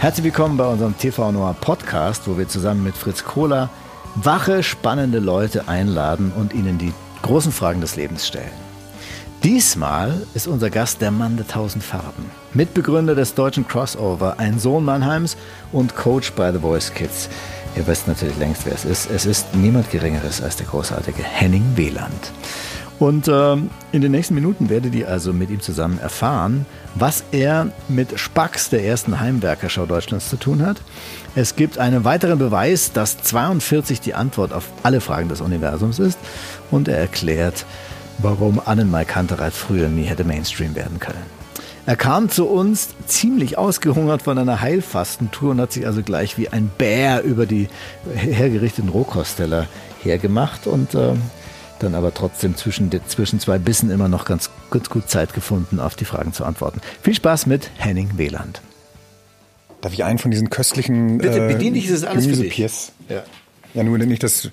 Herzlich willkommen bei unserem TV Noir Podcast, wo wir zusammen mit Fritz Kohler wache, spannende Leute einladen und ihnen die großen Fragen des Lebens stellen. Diesmal ist unser Gast der Mann der tausend Farben, Mitbegründer des deutschen Crossover, ein Sohn Mannheims und Coach bei The Voice Kids. Ihr wisst natürlich längst, wer es ist. Es ist niemand Geringeres als der großartige Henning Wieland. Und ähm, in den nächsten Minuten werdet ihr also mit ihm zusammen erfahren, was er mit Spax, der ersten Heimwerkerschau Deutschlands, zu tun hat. Es gibt einen weiteren Beweis, dass 42 die Antwort auf alle Fragen des Universums ist. Und er erklärt, warum Annenmai Kantereit früher nie hätte Mainstream werden können. Er kam zu uns ziemlich ausgehungert von einer Heilfastentour und hat sich also gleich wie ein Bär über die hergerichteten Rohkosteller hergemacht und äh, dann aber trotzdem zwischen, zwischen zwei Bissen immer noch ganz, ganz gut Zeit gefunden, auf die Fragen zu antworten. Viel Spaß mit Henning Wieland. Darf ich einen von diesen köstlichen Bitte, äh, bedien dich, ist alles für dich. Ja. ja, nur nicht, dass,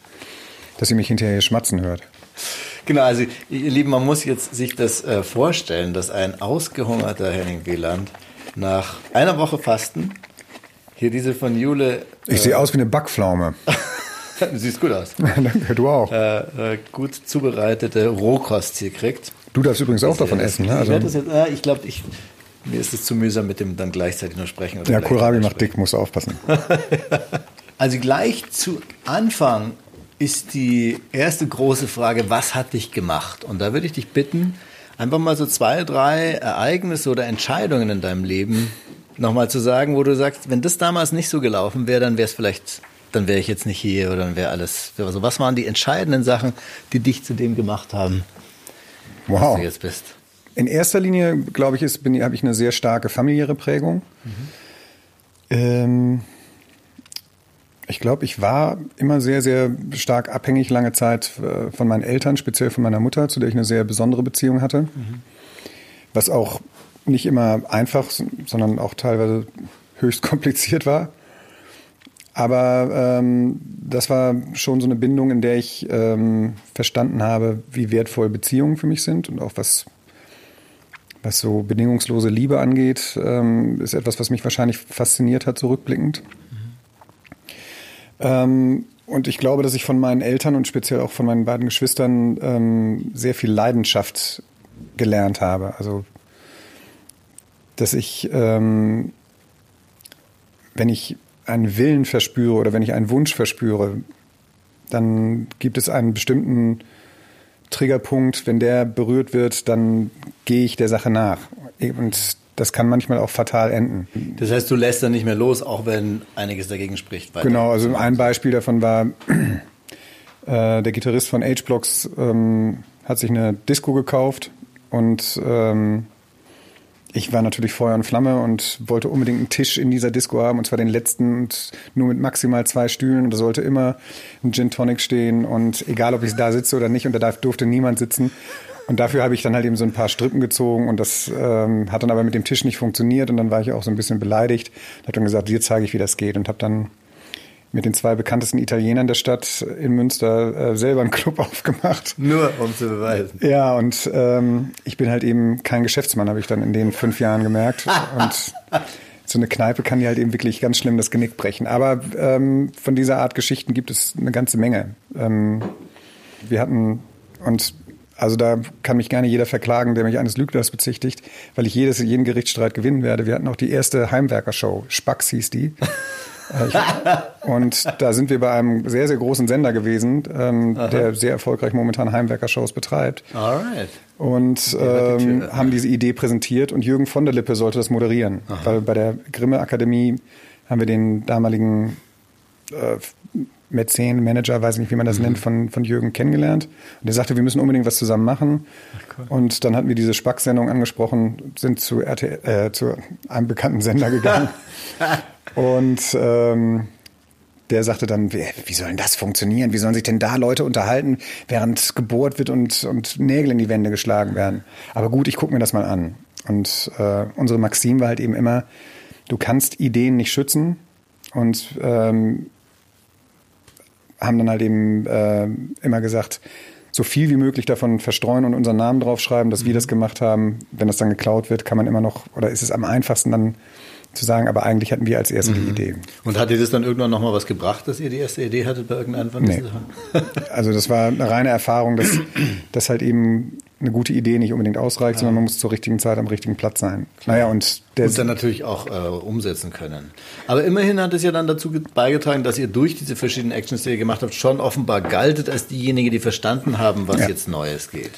dass ihr mich hinterher schmatzen hört. Genau, also ihr Lieben, man muss jetzt sich das äh, vorstellen, dass ein ausgehungerter Henning Wieland nach einer Woche Fasten hier diese von Jule. Äh, ich sehe aus wie eine Backpflaume. du siehst gut aus. Danke, du auch. Äh, äh, gut zubereitete Rohkost hier kriegt. Du darfst übrigens auch davon ich, essen, ne? Also, ich, jetzt, äh, ich glaube, ich, mir ist es zu mühsam mit dem dann gleichzeitig nur sprechen. ja, Kohlrabi macht dick, musst du aufpassen. also gleich zu Anfang ist die erste große Frage, was hat dich gemacht? Und da würde ich dich bitten, einfach mal so zwei, drei Ereignisse oder Entscheidungen in deinem Leben nochmal zu sagen, wo du sagst, wenn das damals nicht so gelaufen wäre, dann wäre es vielleicht, dann wäre ich jetzt nicht hier oder dann wäre alles. Also was waren die entscheidenden Sachen, die dich zu dem gemacht haben, wow. was du jetzt bist? In erster Linie, glaube ich, habe ich eine sehr starke familiäre Prägung. Mhm. Ähm, ich glaube, ich war immer sehr, sehr stark abhängig lange Zeit äh, von meinen Eltern, speziell von meiner Mutter, zu der ich eine sehr besondere Beziehung hatte. Mhm. Was auch nicht immer einfach, sondern auch teilweise höchst kompliziert war. Aber ähm, das war schon so eine Bindung, in der ich ähm, verstanden habe, wie wertvoll Beziehungen für mich sind und auch was, was so bedingungslose Liebe angeht, ähm, ist etwas, was mich wahrscheinlich fasziniert hat, zurückblickend. Ähm, und ich glaube, dass ich von meinen Eltern und speziell auch von meinen beiden Geschwistern ähm, sehr viel Leidenschaft gelernt habe. Also, dass ich, ähm, wenn ich einen Willen verspüre oder wenn ich einen Wunsch verspüre, dann gibt es einen bestimmten Triggerpunkt. Wenn der berührt wird, dann gehe ich der Sache nach. Und das kann manchmal auch fatal enden. Das heißt, du lässt dann nicht mehr los, auch wenn einiges dagegen spricht. Genau, also ein Beispiel davon war, äh, der Gitarrist von H-Blocks ähm, hat sich eine Disco gekauft und ähm, ich war natürlich Feuer und Flamme und wollte unbedingt einen Tisch in dieser Disco haben, und zwar den letzten und nur mit maximal zwei Stühlen. Und da sollte immer ein Gin Tonic stehen und egal, ob ich da sitze oder nicht, und da durfte niemand sitzen. Und dafür habe ich dann halt eben so ein paar Strippen gezogen und das ähm, hat dann aber mit dem Tisch nicht funktioniert und dann war ich auch so ein bisschen beleidigt. Habe dann gesagt, dir zeige ich, wie das geht und habe dann mit den zwei bekanntesten Italienern der Stadt in Münster äh, selber einen Club aufgemacht. Nur um zu beweisen. Ja, und ähm, ich bin halt eben kein Geschäftsmann, habe ich dann in den fünf Jahren gemerkt. und so eine Kneipe kann dir halt eben wirklich ganz schlimm das Genick brechen. Aber ähm, von dieser Art Geschichten gibt es eine ganze Menge. Ähm, wir hatten, und also da kann mich gerne jeder verklagen, der mich eines Lügners bezichtigt, weil ich jedes, jeden Gerichtsstreit gewinnen werde. Wir hatten auch die erste Heimwerker-Show, Spax hieß die. Äh, und da sind wir bei einem sehr, sehr großen Sender gewesen, ähm, der sehr erfolgreich momentan Heimwerker-Shows betreibt. Alright. Und ähm, haben diese Idee präsentiert und Jürgen von der Lippe sollte das moderieren. Aha. Weil bei der Grimme Akademie haben wir den damaligen äh, Mäzen, Manager, weiß nicht, wie man das mhm. nennt, von, von Jürgen kennengelernt. Und der sagte, wir müssen unbedingt was zusammen machen. Ach, cool. Und dann hatten wir diese Spack-Sendung angesprochen, sind zu, RTL, äh, zu einem bekannten Sender gegangen. und ähm, der sagte dann, wie, soll denn das funktionieren? Wie sollen sich denn da Leute unterhalten, während gebohrt wird und, und Nägel in die Wände geschlagen werden? Aber gut, ich gucke mir das mal an. Und äh, unsere Maxim war halt eben immer, du kannst Ideen nicht schützen. Und ähm, haben dann halt eben äh, immer gesagt, so viel wie möglich davon verstreuen und unseren Namen draufschreiben, dass mhm. wir das gemacht haben. Wenn das dann geklaut wird, kann man immer noch, oder ist es am einfachsten dann zu sagen, aber eigentlich hatten wir als erste mhm. die Idee. Und hat dir das dann irgendwann nochmal was gebracht, dass ihr die erste Idee hattet bei irgendeinem von nee. Also das war eine reine Erfahrung, dass, dass halt eben eine gute Idee nicht unbedingt ausreicht, ja. sondern man muss zur richtigen Zeit am richtigen Platz sein. Naja, und der und dann natürlich auch äh, umsetzen können. Aber immerhin hat es ja dann dazu beigetragen, dass ihr durch diese verschiedenen Actions, die ihr gemacht habt, schon offenbar galtet als diejenigen, die verstanden haben, was ja. jetzt Neues geht.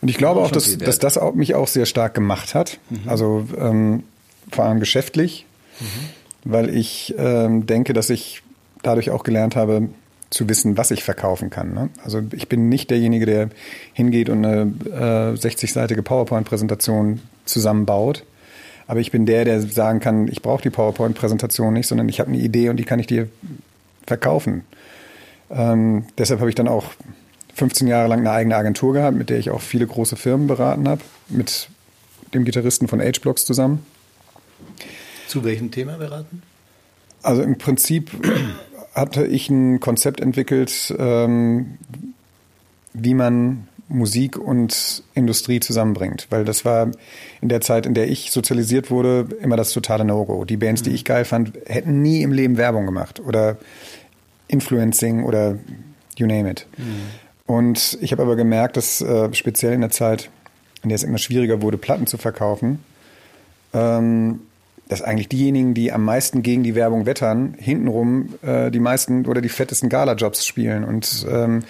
Und ich glaube auch, dass, dass das auch, mich auch sehr stark gemacht hat. Mhm. Also ähm, vor allem geschäftlich, mhm. weil ich ähm, denke, dass ich dadurch auch gelernt habe, zu wissen, was ich verkaufen kann. Ne? Also ich bin nicht derjenige, der hingeht und eine äh, 60-seitige PowerPoint-Präsentation zusammenbaut. Aber ich bin der, der sagen kann, ich brauche die PowerPoint-Präsentation nicht, sondern ich habe eine Idee und die kann ich dir verkaufen. Ähm, deshalb habe ich dann auch 15 Jahre lang eine eigene Agentur gehabt, mit der ich auch viele große Firmen beraten habe, mit dem Gitarristen von H-Blocks zusammen. Zu welchem Thema beraten? Also im Prinzip hatte ich ein Konzept entwickelt, ähm, wie man Musik und Industrie zusammenbringt. Weil das war in der Zeit, in der ich sozialisiert wurde, immer das totale No-Go. Die Bands, die mhm. ich geil fand, hätten nie im Leben Werbung gemacht oder Influencing oder you name it. Mhm. Und ich habe aber gemerkt, dass äh, speziell in der Zeit, in der es immer schwieriger wurde, Platten zu verkaufen, ähm, dass eigentlich diejenigen, die am meisten gegen die Werbung wettern, hintenrum äh, die meisten oder die fettesten Gala-Jobs spielen und ähm,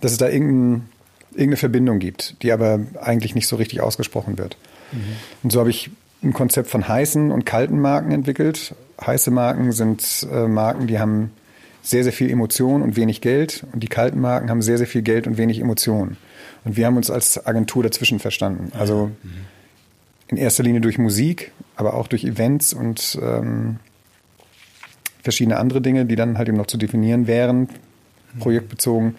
dass es da irgendein, irgendeine Verbindung gibt, die aber eigentlich nicht so richtig ausgesprochen wird. Mhm. Und so habe ich ein Konzept von heißen und kalten Marken entwickelt. Heiße Marken sind äh, Marken, die haben sehr, sehr viel Emotion und wenig Geld und die kalten Marken haben sehr, sehr viel Geld und wenig Emotion. Und wir haben uns als Agentur dazwischen verstanden. Also mhm in erster Linie durch Musik, aber auch durch Events und ähm, verschiedene andere Dinge, die dann halt eben noch zu definieren wären, projektbezogen.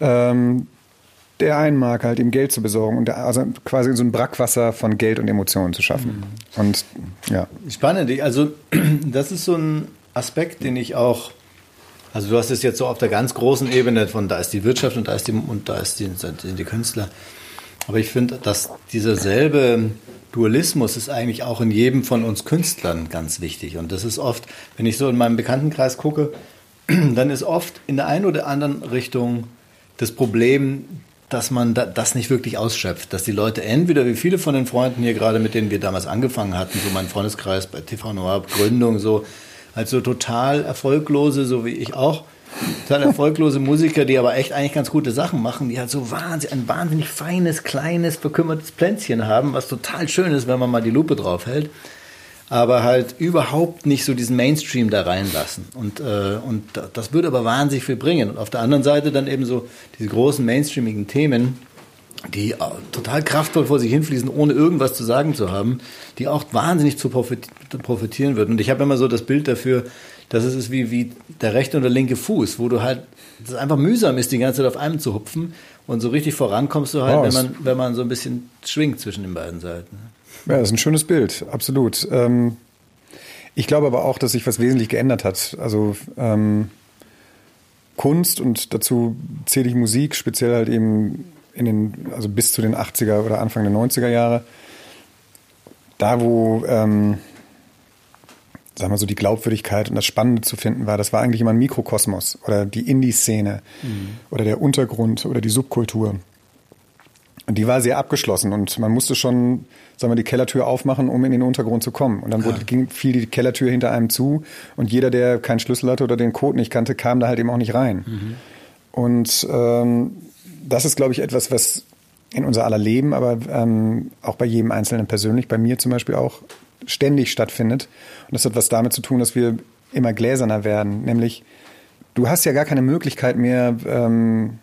Ähm, der einen mag halt eben Geld zu besorgen und der, also quasi so ein Brackwasser von Geld und Emotionen zu schaffen. Mhm. Und ja. Spannend. Also das ist so ein Aspekt, den ich auch, also du hast es jetzt so auf der ganz großen Ebene von da ist die Wirtschaft und da ist die und da ist die, sind die Künstler. Aber ich finde, dass dieser selbe Dualismus ist eigentlich auch in jedem von uns Künstlern ganz wichtig. Und das ist oft, wenn ich so in meinem Bekanntenkreis gucke, dann ist oft in der einen oder anderen Richtung das Problem, dass man das nicht wirklich ausschöpft. Dass die Leute entweder, wie viele von den Freunden hier gerade, mit denen wir damals angefangen hatten, so mein Freundeskreis bei TV Noir, Gründung, so, als so total erfolglose, so wie ich auch, total erfolglose Musiker, die aber echt eigentlich ganz gute Sachen machen, die halt so wahnsinnig, ein wahnsinnig feines, kleines, bekümmertes Plänzchen haben, was total schön ist, wenn man mal die Lupe drauf hält, aber halt überhaupt nicht so diesen Mainstream da reinlassen. Und, äh, und das würde aber wahnsinnig viel bringen. Und auf der anderen Seite dann eben so diese großen mainstreamigen Themen, die total kraftvoll vor sich hinfließen, ohne irgendwas zu sagen zu haben, die auch wahnsinnig zu profitieren würden. Und ich habe immer so das Bild dafür, dass es ist wie, wie der rechte und der linke Fuß, wo du halt, das einfach mühsam ist, die ganze Zeit auf einem zu hupfen und so richtig vorankommst du halt, oh, wenn man, wenn man so ein bisschen schwingt zwischen den beiden Seiten. Ja, das ist ein schönes Bild, absolut. Ähm, ich glaube aber auch, dass sich was wesentlich geändert hat. Also ähm, Kunst und dazu zähle ich Musik, speziell halt eben in den, also bis zu den 80er oder Anfang der 90er Jahre. Da, wo ähm, sagen wir so, die Glaubwürdigkeit und das Spannende zu finden war, das war eigentlich immer ein Mikrokosmos oder die Indie-Szene mhm. oder der Untergrund oder die Subkultur. Und die war sehr abgeschlossen und man musste schon, sagen wir, die Kellertür aufmachen, um in den Untergrund zu kommen. Und dann wurde, ging, fiel die Kellertür hinter einem zu und jeder, der keinen Schlüssel hatte oder den Code nicht kannte, kam da halt eben auch nicht rein. Mhm. Und ähm, das ist, glaube ich, etwas, was in unser aller Leben, aber ähm, auch bei jedem Einzelnen persönlich, bei mir zum Beispiel auch ständig stattfindet. Und das hat was damit zu tun, dass wir immer gläserner werden. Nämlich, du hast ja gar keine Möglichkeit mehr, ähm,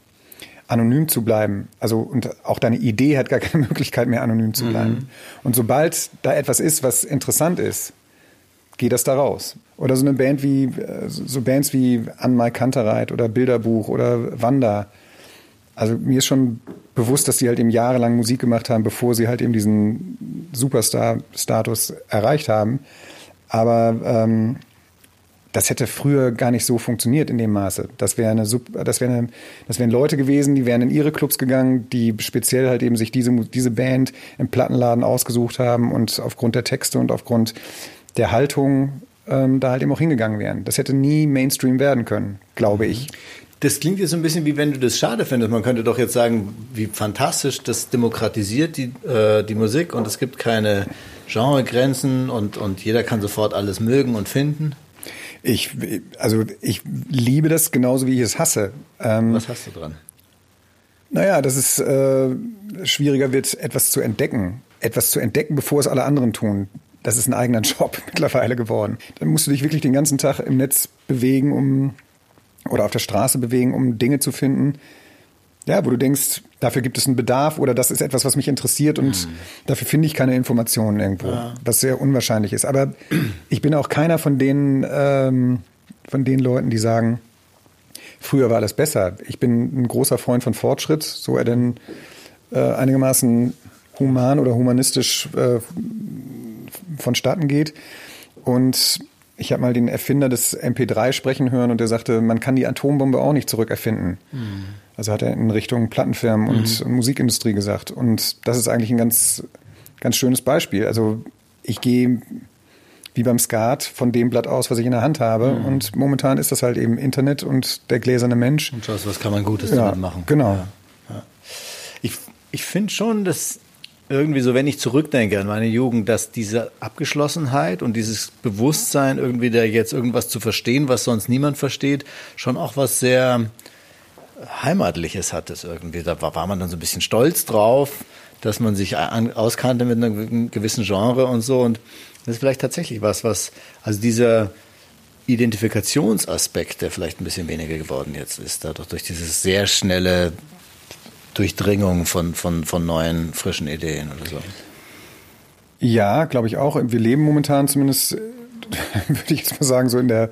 anonym zu bleiben. Also, und auch deine Idee hat gar keine Möglichkeit mehr, anonym zu bleiben. Mhm. Und sobald da etwas ist, was interessant ist, geht das da raus. Oder so eine Band wie, äh, so Bands wie Anmal Kantereit oder Bilderbuch oder Wanda. Also mir ist schon bewusst, dass sie halt eben jahrelang Musik gemacht haben, bevor sie halt eben diesen Superstar-Status erreicht haben. Aber ähm, das hätte früher gar nicht so funktioniert in dem Maße. Das wäre eine, das wäre eine, das wären Leute gewesen, die wären in ihre Clubs gegangen, die speziell halt eben sich diese diese Band im Plattenladen ausgesucht haben und aufgrund der Texte und aufgrund der Haltung ähm, da halt eben auch hingegangen wären. Das hätte nie Mainstream werden können, glaube ich. Das klingt jetzt so ein bisschen wie wenn du das schade findest. Man könnte doch jetzt sagen, wie fantastisch das demokratisiert die, äh, die Musik und es gibt keine Genregrenzen und, und jeder kann sofort alles mögen und finden. Ich, also ich liebe das genauso, wie ich es hasse. Ähm, Was hast du dran? Naja, dass es äh, schwieriger wird, etwas zu entdecken. Etwas zu entdecken, bevor es alle anderen tun. Das ist ein eigener Job mittlerweile geworden. Dann musst du dich wirklich den ganzen Tag im Netz bewegen, um oder auf der Straße bewegen, um Dinge zu finden, ja, wo du denkst, dafür gibt es einen Bedarf oder das ist etwas, was mich interessiert und mhm. dafür finde ich keine Informationen irgendwo, ja. was sehr unwahrscheinlich ist. Aber ich bin auch keiner von den, ähm, von den Leuten, die sagen, früher war alles besser. Ich bin ein großer Freund von Fortschritt, so er denn äh, einigermaßen human oder humanistisch äh, vonstatten geht. Und ich habe mal den Erfinder des MP3 sprechen hören und der sagte, man kann die Atombombe auch nicht zurückerfinden. Mhm. Also hat er in Richtung Plattenfirmen mhm. und Musikindustrie gesagt. Und das ist eigentlich ein ganz, ganz schönes Beispiel. Also ich gehe wie beim Skat von dem Blatt aus, was ich in der Hand habe. Mhm. Und momentan ist das halt eben Internet und der gläserne Mensch. Und schaust, was kann man Gutes ja, damit machen. Genau. Ja, ja. Ich, ich finde schon, dass irgendwie so, wenn ich zurückdenke an meine Jugend, dass diese Abgeschlossenheit und dieses Bewusstsein, irgendwie da jetzt irgendwas zu verstehen, was sonst niemand versteht, schon auch was sehr Heimatliches hat es irgendwie. Da war, man dann so ein bisschen stolz drauf, dass man sich an, auskannte mit einem gewissen Genre und so. Und das ist vielleicht tatsächlich was, was, also dieser Identifikationsaspekt, der vielleicht ein bisschen weniger geworden jetzt ist, dadurch durch dieses sehr schnelle Durchdringung von, von, von neuen, frischen Ideen oder so. Ja, glaube ich auch. Wir leben momentan zumindest, würde ich jetzt mal sagen, so in der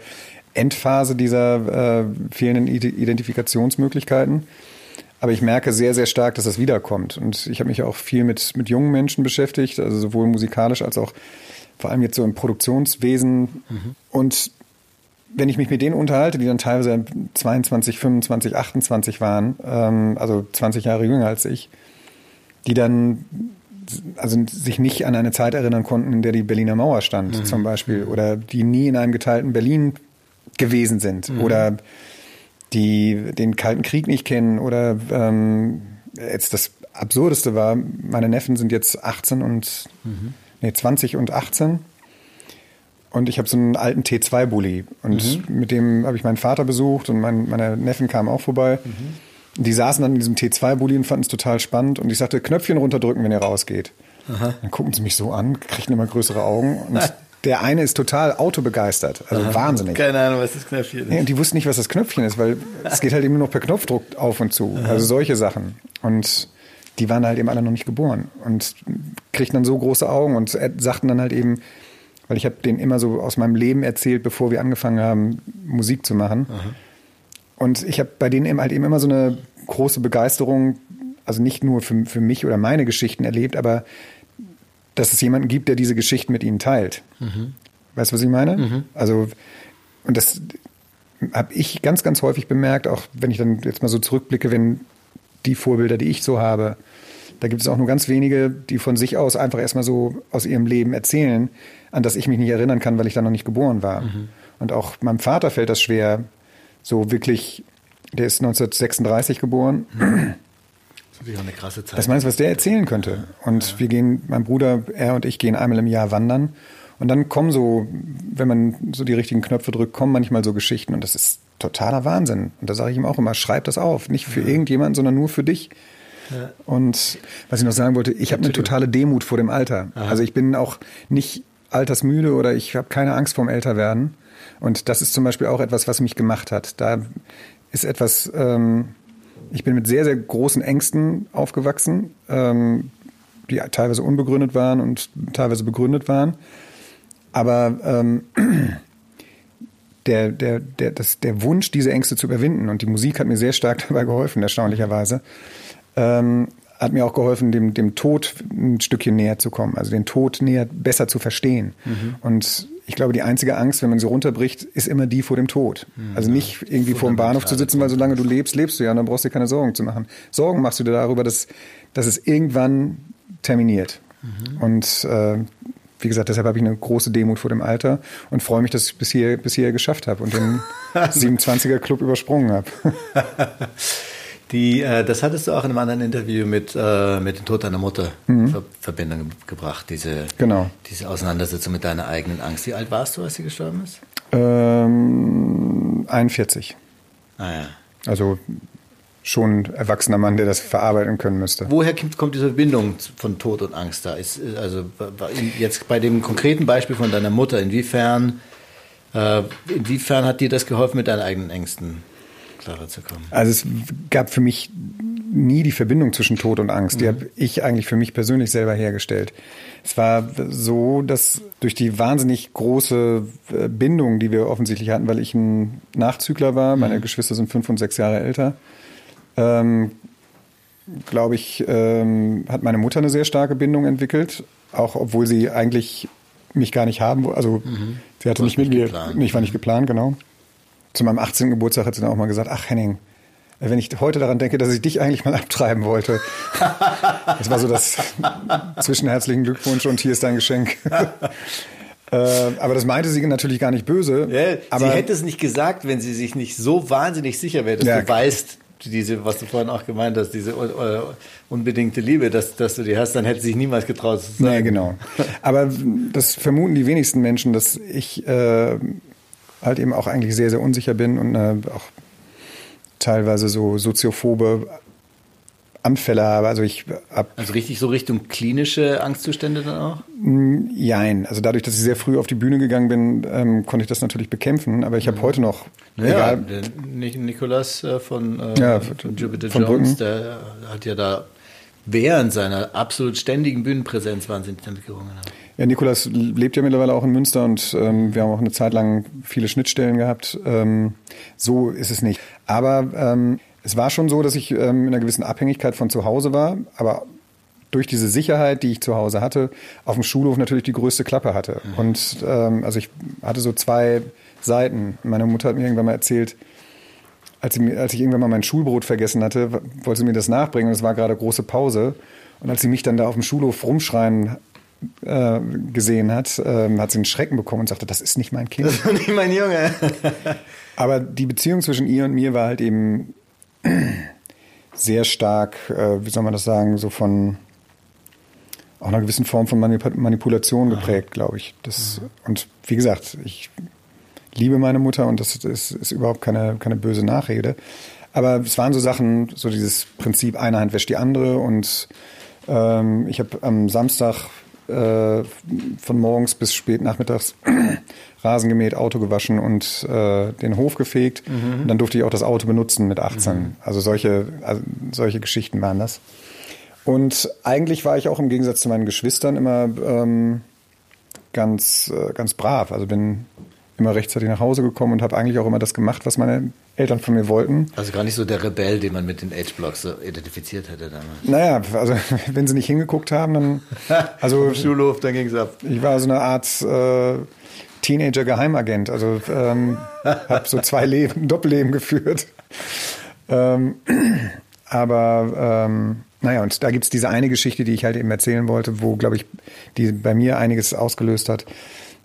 Endphase dieser äh, fehlenden Identifikationsmöglichkeiten. Aber ich merke sehr, sehr stark, dass das wiederkommt. Und ich habe mich auch viel mit, mit jungen Menschen beschäftigt, also sowohl musikalisch als auch vor allem jetzt so im Produktionswesen. Mhm. Und wenn ich mich mit denen unterhalte, die dann teilweise 22, 25, 28 waren, ähm, also 20 Jahre jünger als ich, die dann also sich nicht an eine Zeit erinnern konnten, in der die Berliner Mauer stand, mhm. zum Beispiel, oder die nie in einem geteilten Berlin gewesen sind, mhm. oder die den Kalten Krieg nicht kennen, oder ähm, jetzt das Absurdeste war, meine Neffen sind jetzt 18 und mhm. nee, 20 und 18 und ich habe so einen alten T2-Bully. Und mhm. mit dem habe ich meinen Vater besucht und mein, meine Neffen kamen auch vorbei. Mhm. Die saßen dann in diesem T2-Bully und fanden es total spannend. Und ich sagte, Knöpfchen runterdrücken, wenn ihr rausgeht. Aha. Dann gucken sie mich so an, kriegen immer größere Augen. Und der eine ist total autobegeistert. Also Aha. wahnsinnig. Keine Ahnung, was das Knöpfchen ist. Nee, und die wussten nicht, was das Knöpfchen ist, weil es geht halt eben nur noch per Knopfdruck auf und zu. Aha. Also solche Sachen. Und die waren halt eben alle noch nicht geboren. Und kriegten dann so große Augen und sagten dann halt eben, weil ich habe denen immer so aus meinem Leben erzählt, bevor wir angefangen haben, Musik zu machen. Aha. Und ich habe bei denen halt eben immer so eine große Begeisterung, also nicht nur für, für mich oder meine Geschichten erlebt, aber dass es jemanden gibt, der diese Geschichten mit ihnen teilt. Mhm. Weißt du, was ich meine? Mhm. Also, und das habe ich ganz, ganz häufig bemerkt, auch wenn ich dann jetzt mal so zurückblicke, wenn die Vorbilder, die ich so habe, da gibt es auch nur ganz wenige, die von sich aus einfach erstmal so aus ihrem Leben erzählen, an das ich mich nicht erinnern kann, weil ich da noch nicht geboren war. Mhm. Und auch meinem Vater fällt das schwer, so wirklich, der ist 1936 geboren. Mhm. Das ist eine krasse Zeit. Was meinst du, was der erzählen könnte? Und ja. wir gehen, mein Bruder, er und ich gehen einmal im Jahr wandern. Und dann kommen so, wenn man so die richtigen Knöpfe drückt, kommen manchmal so Geschichten. Und das ist totaler Wahnsinn. Und da sage ich ihm auch immer, schreib das auf. Nicht für ja. irgendjemanden, sondern nur für dich. Und was ich noch sagen wollte, ich habe eine totale Demut vor dem Alter. Aha. Also ich bin auch nicht altersmüde oder ich habe keine Angst vorm Älterwerden. Und das ist zum Beispiel auch etwas, was mich gemacht hat. Da ist etwas, ähm, ich bin mit sehr, sehr großen Ängsten aufgewachsen, ähm, die teilweise unbegründet waren und teilweise begründet waren. Aber ähm, der, der, der, das, der Wunsch, diese Ängste zu überwinden, und die Musik hat mir sehr stark dabei geholfen, erstaunlicherweise, ähm, hat mir auch geholfen, dem, dem Tod ein Stückchen näher zu kommen, also den Tod näher besser zu verstehen. Mhm. Und ich glaube, die einzige Angst, wenn man sie runterbricht, ist immer die vor dem Tod. Mhm. Also nicht irgendwie vor dem Bahnhof zu sitzen, weil solange du lebst, lebst du ja und dann brauchst du dir keine Sorgen zu machen. Sorgen machst du dir darüber, dass, dass es irgendwann terminiert. Mhm. Und äh, wie gesagt, deshalb habe ich eine große Demut vor dem Alter und freue mich, dass ich bis hier, bis hier geschafft habe und den 27er Club übersprungen habe. Die, äh, das hattest du auch in einem anderen Interview mit, äh, mit dem Tod deiner Mutter mhm. Ver Verbindung gebracht, diese, genau. diese Auseinandersetzung mit deiner eigenen Angst. Wie alt warst du, als sie gestorben ist? Ähm, 41. Ah ja. Also schon ein erwachsener Mann, der das verarbeiten können müsste. Woher kommt diese Verbindung von Tod und Angst da? Ist, also jetzt bei dem konkreten Beispiel von deiner Mutter, inwiefern, äh, inwiefern hat dir das geholfen, mit deinen eigenen Ängsten klarer zu kommen? Also es gab für mich nie die Verbindung zwischen Tod und Angst. Die mhm. habe ich eigentlich für mich persönlich selber hergestellt. Es war so, dass durch die wahnsinnig große äh, Bindung, die wir offensichtlich hatten, weil ich ein Nachzügler war, meine mhm. Geschwister sind fünf und sechs Jahre älter, ähm, glaube ich, ähm, hat meine Mutter eine sehr starke Bindung entwickelt, auch obwohl sie eigentlich mich gar nicht haben wollte. Also mhm. sie hatte nicht mit mir, ich war nicht geplant, genau. Zu meinem 18. Geburtstag hat sie dann auch mal gesagt, ach Henning, wenn ich heute daran denke, dass ich dich eigentlich mal abtreiben wollte. Das war so das zwischenherzlichen Glückwunsch und hier ist dein Geschenk. Äh, aber das meinte sie natürlich gar nicht böse. Ja, aber sie hätte es nicht gesagt, wenn sie sich nicht so wahnsinnig sicher wäre, dass ja, du weißt, diese, was du vorhin auch gemeint hast, diese uh, unbedingte Liebe, dass, dass du die hast, dann hätte sie sich niemals getraut zu sagen. Nee, genau. Aber das vermuten die wenigsten Menschen, dass ich äh, halt eben auch eigentlich sehr, sehr unsicher bin und äh, auch teilweise so soziophobe Anfälle habe. Also ich hab, Also richtig so Richtung klinische Angstzustände dann auch? Jein. Also dadurch, dass ich sehr früh auf die Bühne gegangen bin, ähm, konnte ich das natürlich bekämpfen. Aber ich habe mhm. heute noch. Naja, egal, der Nikolas äh, von, äh, ja, von Jupiter von Jones, Brücken. der hat ja da während seiner absolut ständigen Bühnenpräsenz wahnsinnig damit gerungen. Ja, Nikolas lebt ja mittlerweile auch in Münster und ähm, wir haben auch eine Zeit lang viele Schnittstellen gehabt. Ähm, so ist es nicht. Aber ähm, es war schon so, dass ich ähm, in einer gewissen Abhängigkeit von zu Hause war, aber durch diese Sicherheit, die ich zu Hause hatte, auf dem Schulhof natürlich die größte Klappe hatte. Mhm. Und ähm, also ich hatte so zwei Seiten. Meine Mutter hat mir irgendwann mal erzählt, als, sie, als ich irgendwann mal mein Schulbrot vergessen hatte, wollte sie mir das nachbringen und es war gerade große Pause. Und als sie mich dann da auf dem Schulhof rumschreien äh, gesehen hat, äh, hat sie einen Schrecken bekommen und sagte, das ist nicht mein Kind. Das ist nicht mein Junge. Aber die Beziehung zwischen ihr und mir war halt eben sehr stark, äh, wie soll man das sagen, so von auch einer gewissen Form von Manipulation geprägt, glaube ich. Das, und wie gesagt, ich liebe meine Mutter und das ist, ist überhaupt keine, keine böse Nachrede. Aber es waren so Sachen, so dieses Prinzip, eine Hand wäscht die andere und ähm, ich habe am Samstag äh, von morgens bis spät nachmittags Rasen gemäht, Auto gewaschen und äh, den Hof gefegt. Mhm. Und dann durfte ich auch das Auto benutzen mit 18. Mhm. Also solche, also solche Geschichten waren das. Und eigentlich war ich auch im Gegensatz zu meinen Geschwistern immer ähm, ganz, äh, ganz brav. Also bin immer rechtzeitig nach Hause gekommen und habe eigentlich auch immer das gemacht, was meine Eltern von mir wollten. Also gar nicht so der Rebell, den man mit den Age-Blocks so identifiziert hätte damals. Naja, also wenn sie nicht hingeguckt haben, dann... Also, Im Schulhof, dann ging es ab. Ich war so eine Art äh, Teenager-Geheimagent. Also ähm, habe so zwei Leben, Doppelleben geführt. Ähm, aber ähm, naja, und da gibt es diese eine Geschichte, die ich halt eben erzählen wollte, wo, glaube ich, die bei mir einiges ausgelöst hat,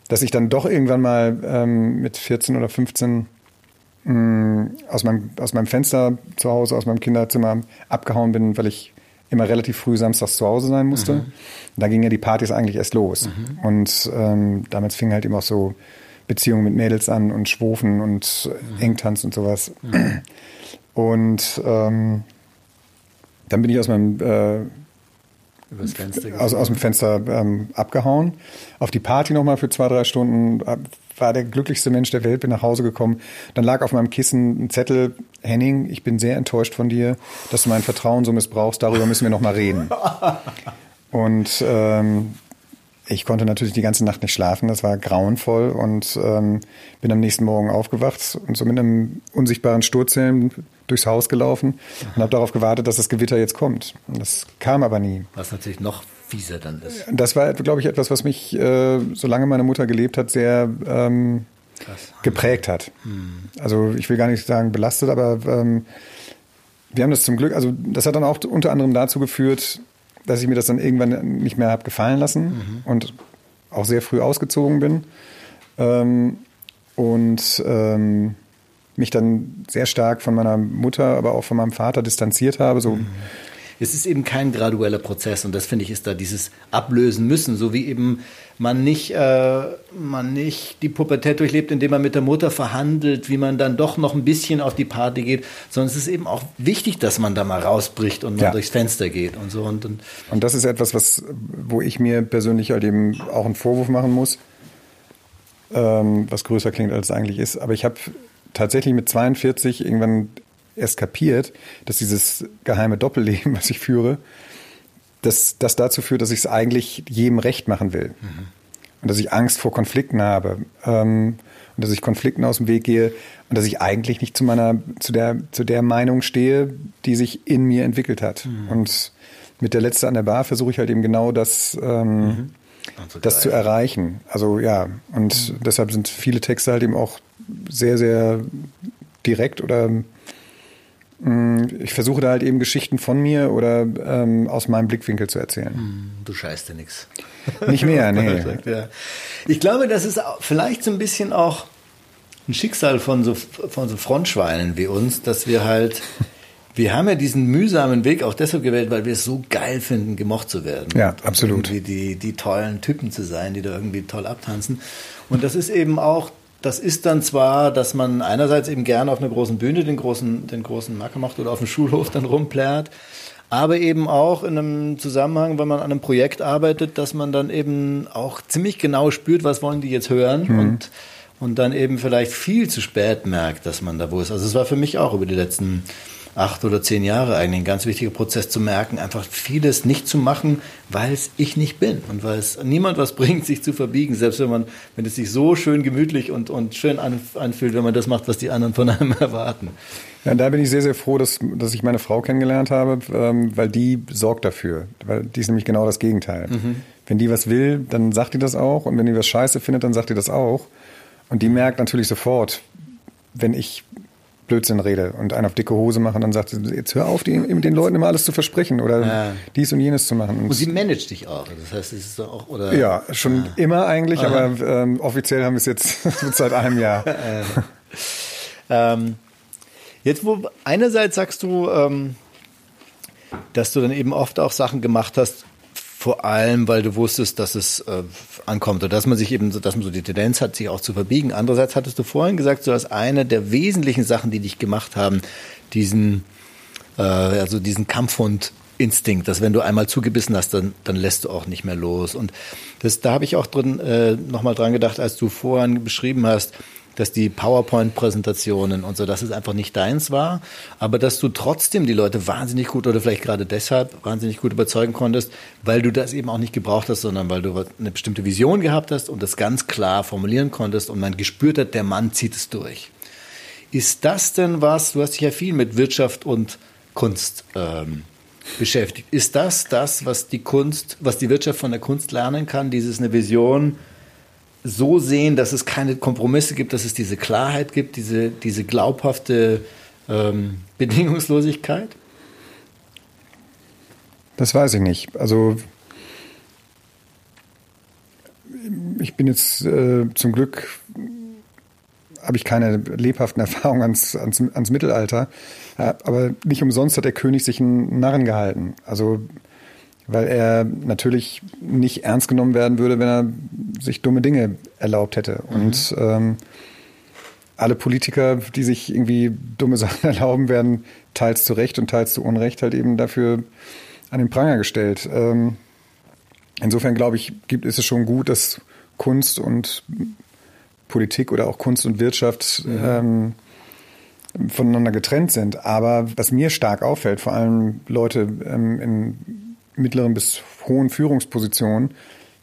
dass ich dann doch irgendwann mal ähm, mit 14 oder 15 mh, aus, meinem, aus meinem Fenster zu Hause, aus meinem Kinderzimmer abgehauen bin, weil ich immer relativ früh samstags zu Hause sein musste. Mhm. Da gingen ja die Partys eigentlich erst los. Mhm. Und ähm, damals fingen halt eben auch so Beziehungen mit Mädels an und Schwofen und mhm. Engtanz und sowas. Mhm. Und ähm, dann bin ich aus meinem äh, aus, aus dem Fenster ähm, abgehauen. Auf die Party nochmal für zwei, drei Stunden. War der glücklichste Mensch der Welt, bin nach Hause gekommen. Dann lag auf meinem Kissen ein Zettel, Henning, ich bin sehr enttäuscht von dir, dass du mein Vertrauen so missbrauchst. Darüber müssen wir nochmal reden. Und ähm, ich konnte natürlich die ganze Nacht nicht schlafen, das war grauenvoll und ähm, bin am nächsten Morgen aufgewacht und so mit einem unsichtbaren Sturzhelm durchs Haus gelaufen und habe darauf gewartet, dass das Gewitter jetzt kommt. Und das kam aber nie. Was natürlich noch fieser dann ist. Das war, glaube ich, etwas, was mich, äh, solange meine Mutter gelebt hat, sehr ähm, geprägt hat. Hm. Also ich will gar nicht sagen belastet, aber ähm, wir haben das zum Glück, also das hat dann auch unter anderem dazu geführt, dass ich mir das dann irgendwann nicht mehr habe gefallen lassen. Mhm. Und auch sehr früh ausgezogen bin ähm, und ähm, mich dann sehr stark von meiner Mutter, aber auch von meinem Vater distanziert habe. So. Mhm. Es ist eben kein gradueller Prozess und das finde ich ist da dieses Ablösen müssen, so wie eben man nicht, äh, man nicht die Pubertät durchlebt, indem man mit der Mutter verhandelt, wie man dann doch noch ein bisschen auf die Party geht, sondern es ist eben auch wichtig, dass man da mal rausbricht und ja. durchs Fenster geht und so. Und, und, und das ist etwas, was, wo ich mir persönlich halt eben auch einen Vorwurf machen muss, ähm, was größer klingt, als es eigentlich ist. Aber ich habe tatsächlich mit 42 irgendwann erst kapiert, dass dieses geheime Doppelleben, was ich führe, dass das dazu führt, dass ich es eigentlich jedem recht machen will. Mhm. Und dass ich Angst vor Konflikten habe. Ähm, und dass ich Konflikten aus dem Weg gehe und dass ich eigentlich nicht zu meiner, zu der, zu der Meinung stehe, die sich in mir entwickelt hat. Mhm. Und mit der Letzte an der Bar versuche ich halt eben genau das, ähm, mhm. das zu erreichen. Also ja, und mhm. deshalb sind viele Texte halt eben auch sehr, sehr direkt oder Mm, ich versuche da halt eben Geschichten von mir oder ähm, aus meinem Blickwinkel zu erzählen. Hm, du scheißt ja nichts. Nicht mehr, nee. Ich glaube, das ist vielleicht so ein bisschen auch ein Schicksal von so, von so Frontschweinen wie uns, dass wir halt, wir haben ja diesen mühsamen Weg auch deshalb gewählt, weil wir es so geil finden, gemocht zu werden. Ja, absolut. Irgendwie die, die tollen Typen zu sein, die da irgendwie toll abtanzen. Und das ist eben auch das ist dann zwar, dass man einerseits eben gerne auf einer großen Bühne den großen, den großen Macker macht oder auf dem Schulhof dann rumplärt, aber eben auch in einem Zusammenhang, wenn man an einem Projekt arbeitet, dass man dann eben auch ziemlich genau spürt, was wollen die jetzt hören mhm. und, und dann eben vielleicht viel zu spät merkt, dass man da wo ist. Also es war für mich auch über die letzten acht oder zehn Jahre eigentlich ein ganz wichtiger Prozess zu merken, einfach vieles nicht zu machen, weil es ich nicht bin und weil es niemand was bringt, sich zu verbiegen, selbst wenn man, wenn es sich so schön gemütlich und, und schön anfühlt, wenn man das macht, was die anderen von einem erwarten. Ja, da bin ich sehr, sehr froh, dass, dass ich meine Frau kennengelernt habe, ähm, weil die sorgt dafür. Weil die ist nämlich genau das Gegenteil. Mhm. Wenn die was will, dann sagt die das auch. Und wenn die was scheiße findet, dann sagt die das auch. Und die merkt natürlich sofort, wenn ich Blödsinn rede und einen auf dicke Hose machen, dann sagt sie, jetzt hör auf, die, den Leuten immer alles zu versprechen oder ja. dies und jenes zu machen. Und, und sie managt dich auch. Das heißt, es ist auch, oder? Ja, schon ah. immer eigentlich, Aha. aber ähm, offiziell haben wir es jetzt seit einem Jahr. ähm, jetzt, wo einerseits sagst du, ähm, dass du dann eben oft auch Sachen gemacht hast, vor allem, weil du wusstest, dass es äh, ankommt oder dass man sich eben, dass man so die Tendenz hat, sich auch zu verbiegen. Andererseits hattest du vorhin gesagt, so als eine der wesentlichen Sachen, die dich gemacht haben, diesen, äh, also diesen Kampfhund Instinkt, dass wenn du einmal zugebissen hast, dann, dann lässt du auch nicht mehr los. Und das, da habe ich auch drin äh, nochmal dran gedacht, als du vorhin beschrieben hast, dass die PowerPoint-Präsentationen und so, dass es einfach nicht deins war, aber dass du trotzdem die Leute wahnsinnig gut oder vielleicht gerade deshalb wahnsinnig gut überzeugen konntest, weil du das eben auch nicht gebraucht hast, sondern weil du eine bestimmte Vision gehabt hast und das ganz klar formulieren konntest und man gespürt hat, der Mann zieht es durch. Ist das denn was, du hast dich ja viel mit Wirtschaft und Kunst ähm, beschäftigt. Ist das das, was die Kunst, was die Wirtschaft von der Kunst lernen kann, dieses eine Vision, so sehen, dass es keine Kompromisse gibt, dass es diese Klarheit gibt, diese, diese glaubhafte ähm, Bedingungslosigkeit? Das weiß ich nicht. Also ich bin jetzt äh, zum Glück habe ich keine lebhaften Erfahrungen ans, ans, ans Mittelalter, aber nicht umsonst hat der König sich einen Narren gehalten. Also weil er natürlich nicht ernst genommen werden würde, wenn er sich dumme Dinge erlaubt hätte. Mhm. Und ähm, alle Politiker, die sich irgendwie dumme Sachen erlauben, werden teils zu Recht und teils zu Unrecht halt eben dafür an den Pranger gestellt. Ähm, insofern glaube ich, gibt, ist es schon gut, dass Kunst und Politik oder auch Kunst und Wirtschaft ja. ähm, voneinander getrennt sind. Aber was mir stark auffällt, vor allem Leute ähm, in mittleren bis hohen Führungspositionen,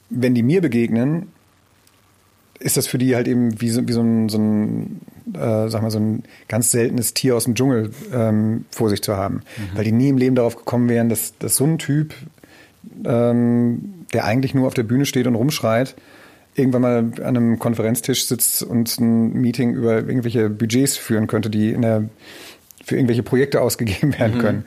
wenn die mir begegnen, ist das für die halt eben wie so, wie so ein, so ein äh, sag mal, so ein ganz seltenes Tier aus dem Dschungel ähm, vor sich zu haben. Mhm. Weil die nie im Leben darauf gekommen wären, dass, dass so ein Typ, ähm, der eigentlich nur auf der Bühne steht und rumschreit, irgendwann mal an einem Konferenztisch sitzt und ein Meeting über irgendwelche Budgets führen könnte, die in der, für irgendwelche Projekte ausgegeben werden mhm. können.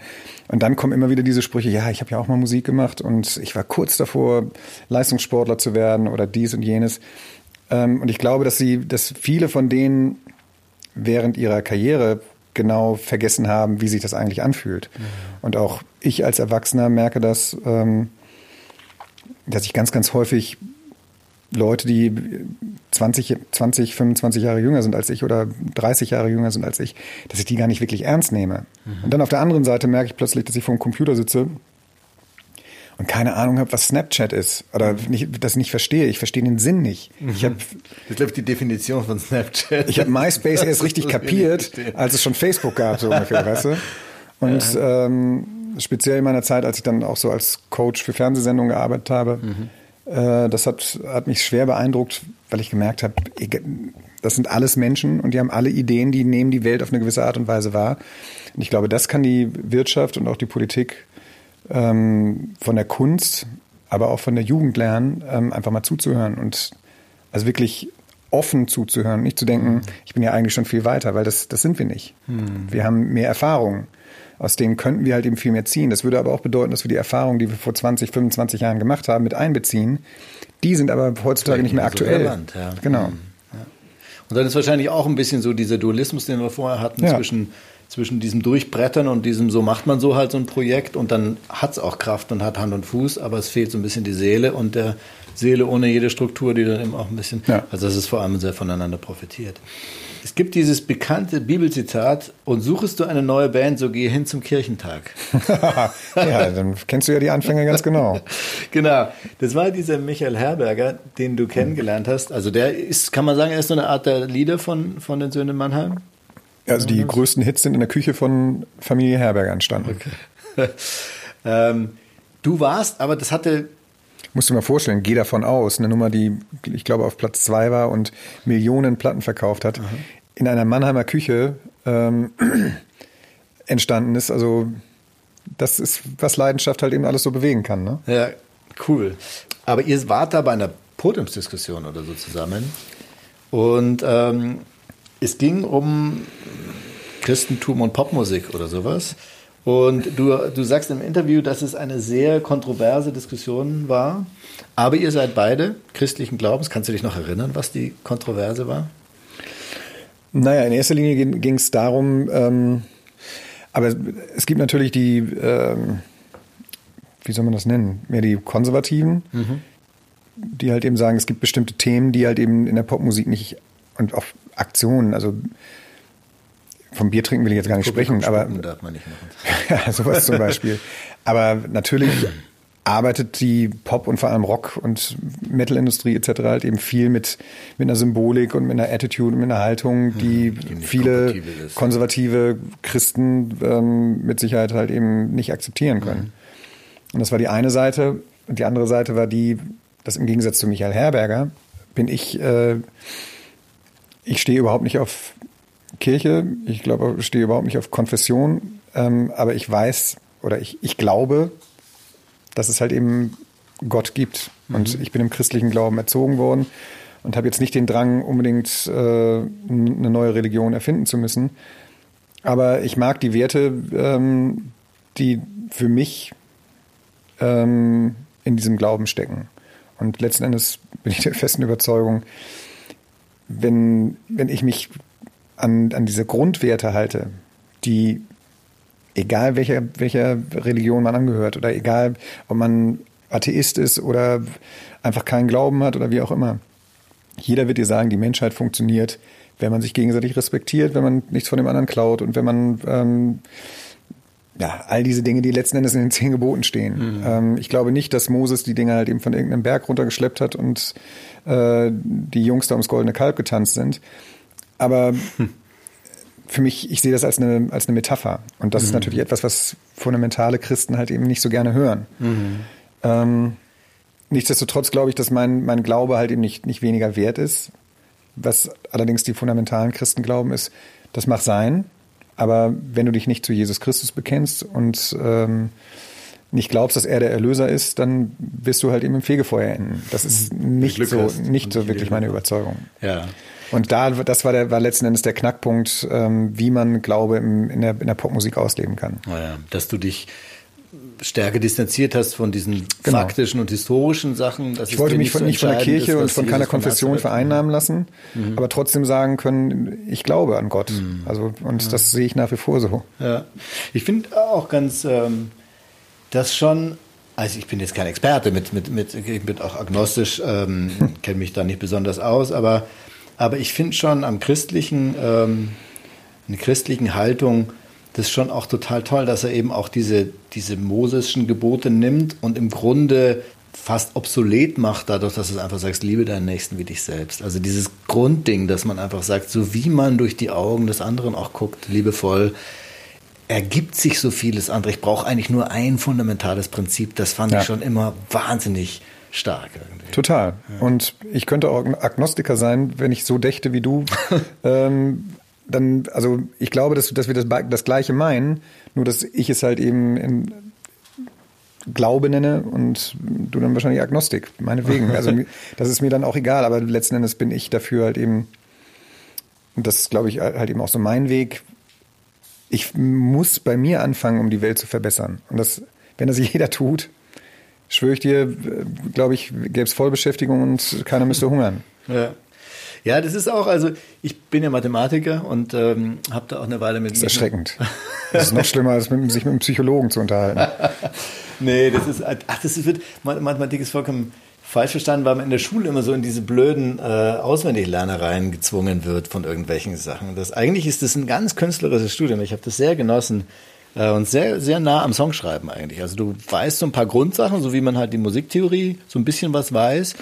Und dann kommen immer wieder diese Sprüche, ja, ich habe ja auch mal Musik gemacht und ich war kurz davor, Leistungssportler zu werden oder dies und jenes. Ähm, und ich glaube, dass sie, dass viele von denen während ihrer Karriere genau vergessen haben, wie sich das eigentlich anfühlt. Mhm. Und auch ich als Erwachsener merke das, ähm, dass ich ganz, ganz häufig Leute, die 20, 20, 25 Jahre jünger sind als ich oder 30 Jahre jünger sind als ich, dass ich die gar nicht wirklich ernst nehme. Mhm. Und dann auf der anderen Seite merke ich plötzlich, dass ich vor dem Computer sitze und keine Ahnung habe, was Snapchat ist oder nicht, das nicht verstehe. Ich verstehe den Sinn nicht. Ich habe das glaube die Definition von Snapchat. Ich habe MySpace erst richtig kapiert, als es schon Facebook gab, so ungefähr, weißt du? Und ja. ähm, speziell in meiner Zeit, als ich dann auch so als Coach für Fernsehsendungen gearbeitet habe, mhm das hat, hat mich schwer beeindruckt, weil ich gemerkt habe, das sind alles Menschen und die haben alle Ideen, die nehmen die Welt auf eine gewisse Art und Weise wahr. Und ich glaube, das kann die Wirtschaft und auch die Politik ähm, von der Kunst, aber auch von der Jugend lernen, ähm, einfach mal zuzuhören und also wirklich offen zuzuhören, nicht zu denken, mhm. ich bin ja eigentlich schon viel weiter, weil das, das sind wir nicht. Mhm. Wir haben mehr Erfahrung aus denen könnten wir halt eben viel mehr ziehen. Das würde aber auch bedeuten, dass wir die Erfahrungen, die wir vor 20, 25 Jahren gemacht haben, mit einbeziehen. Die sind aber heutzutage nicht mehr aktuell. So relevant, ja. Genau. Mhm. Ja. Und dann ist wahrscheinlich auch ein bisschen so dieser Dualismus, den wir vorher hatten, ja. zwischen, zwischen diesem Durchbrettern und diesem, so macht man so halt so ein Projekt und dann hat es auch Kraft und hat Hand und Fuß, aber es fehlt so ein bisschen die Seele und der Seele ohne jede Struktur, die dann eben auch ein bisschen, ja. also dass es vor allem sehr voneinander profitiert. Es gibt dieses bekannte Bibelzitat, und suchest du eine neue Band, so gehe hin zum Kirchentag. ja, dann kennst du ja die Anfänge ganz genau. genau. Das war dieser Michael Herberger, den du kennengelernt hast. Also der ist, kann man sagen, er ist so eine Art der Leader von, von den Söhnen Mannheim? Also die größten Hits sind in der Küche von Familie Herberger entstanden. Okay. ähm, du warst, aber das hatte Musst du mal vorstellen, geh davon aus, eine Nummer, die ich glaube auf Platz zwei war und Millionen Platten verkauft hat, Aha. in einer Mannheimer Küche ähm, entstanden ist. Also das ist, was Leidenschaft halt eben alles so bewegen kann. Ne? Ja, cool. Aber ihr wart da bei einer Podiumsdiskussion oder so zusammen. Und ähm, es ging um Christentum und Popmusik oder sowas. Und du, du sagst im Interview, dass es eine sehr kontroverse Diskussion war. Aber ihr seid beide christlichen Glaubens. Kannst du dich noch erinnern, was die Kontroverse war? Naja, in erster Linie ging es darum, ähm, aber es gibt natürlich die, ähm, wie soll man das nennen, mehr die Konservativen, mhm. die halt eben sagen, es gibt bestimmte Themen, die halt eben in der Popmusik nicht und auch Aktionen, also vom Bier trinken will ich jetzt gar nicht sprechen, aber darf man nicht machen. ja, sowas zum Beispiel. Aber natürlich arbeitet die Pop- und vor allem Rock- und Metal-Industrie etc. halt eben viel mit, mit einer Symbolik und mit einer Attitude und mit einer Haltung, die, die viele konservative Christen ähm, mit Sicherheit halt eben nicht akzeptieren können. Mhm. Und das war die eine Seite. Und die andere Seite war die, dass im Gegensatz zu Michael Herberger bin ich, äh, ich stehe überhaupt nicht auf Kirche, ich glaube, ich stehe überhaupt nicht auf Konfession, ähm, aber ich weiß oder ich, ich glaube, dass es halt eben Gott gibt. Mhm. Und ich bin im christlichen Glauben erzogen worden und habe jetzt nicht den Drang, unbedingt äh, eine neue Religion erfinden zu müssen. Aber ich mag die Werte, ähm, die für mich ähm, in diesem Glauben stecken. Und letzten Endes bin ich der festen Überzeugung, wenn, wenn ich mich an, an diese Grundwerte halte, die egal welcher, welcher Religion man angehört oder egal, ob man Atheist ist oder einfach keinen Glauben hat oder wie auch immer. Jeder wird dir sagen, die Menschheit funktioniert, wenn man sich gegenseitig respektiert, wenn man nichts von dem anderen klaut und wenn man ähm, ja, all diese Dinge, die letzten Endes in den zehn Geboten stehen. Mhm. Ähm, ich glaube nicht, dass Moses die Dinge halt eben von irgendeinem Berg runtergeschleppt hat und äh, die Jungs da ums goldene Kalb getanzt sind. Aber hm. für mich, ich sehe das als eine, als eine Metapher. Und das mhm. ist natürlich etwas, was fundamentale Christen halt eben nicht so gerne hören. Mhm. Ähm, nichtsdestotrotz glaube ich, dass mein, mein Glaube halt eben nicht, nicht weniger wert ist. Was allerdings die fundamentalen Christen glauben, ist, das mag sein, aber wenn du dich nicht zu Jesus Christus bekennst und ähm, nicht glaubst, dass er der Erlöser ist, dann wirst du halt eben im Fegefeuer enden. Das ist nicht so, nicht so wirklich meine Überzeugung. Ja. Und da, das war, der, war letzten Endes der Knackpunkt, ähm, wie man Glaube im, in, der, in der Popmusik ausleben kann. Naja, oh dass du dich stärker distanziert hast von diesen genau. faktischen und historischen Sachen. ich wollte mich von, nicht von der Kirche ist, und von keiner Konfession vereinnahmen lassen, mhm. aber trotzdem sagen können, ich glaube an Gott. Mhm. Also und ja. das sehe ich nach wie vor so. Ja, ich finde auch ganz ähm, das schon also ich bin jetzt kein Experte, mit, mit, mit, ich bin auch agnostisch, ähm, kenne mich da nicht besonders aus, aber, aber ich finde schon am christlichen, ähm, eine christlichen Haltung, das ist schon auch total toll, dass er eben auch diese, diese mosischen Gebote nimmt und im Grunde fast obsolet macht, dadurch, dass du einfach sagst, liebe deinen Nächsten wie dich selbst. Also dieses Grundding, dass man einfach sagt, so wie man durch die Augen des anderen auch guckt, liebevoll, ergibt sich so vieles andere. Ich brauche eigentlich nur ein fundamentales Prinzip. Das fand ja. ich schon immer wahnsinnig stark. Irgendwie. Total. Ja. Und ich könnte auch Agnostiker sein, wenn ich so dächte wie du. ähm, dann, also ich glaube, dass, dass wir das, das Gleiche meinen, nur dass ich es halt eben in Glaube nenne und du dann wahrscheinlich Agnostik, meinetwegen. Also das ist mir dann auch egal, aber letzten Endes bin ich dafür halt eben, und das ist, glaube ich, halt eben auch so mein Weg, ich muss bei mir anfangen, um die Welt zu verbessern. Und das, wenn das jeder tut, schwöre ich dir, glaube ich, gäbe es Vollbeschäftigung und keiner müsste hungern. Ja. Ja, das ist auch, also ich bin ja Mathematiker und ähm, habe da auch eine Weile mit. Das ist erschreckend. Das ist noch schlimmer, als mit, sich mit einem Psychologen zu unterhalten. nee, das ist, ach, das ist, Mathematik ist vollkommen falsch verstanden, weil man in der Schule immer so in diese blöden äh, Auswendiglernereien gezwungen wird von irgendwelchen Sachen. Das, eigentlich ist das ein ganz künstlerisches Studium. Ich habe das sehr genossen und sehr, sehr nah am Songschreiben eigentlich. Also du weißt so ein paar Grundsachen, so wie man halt die Musiktheorie so ein bisschen was weiß.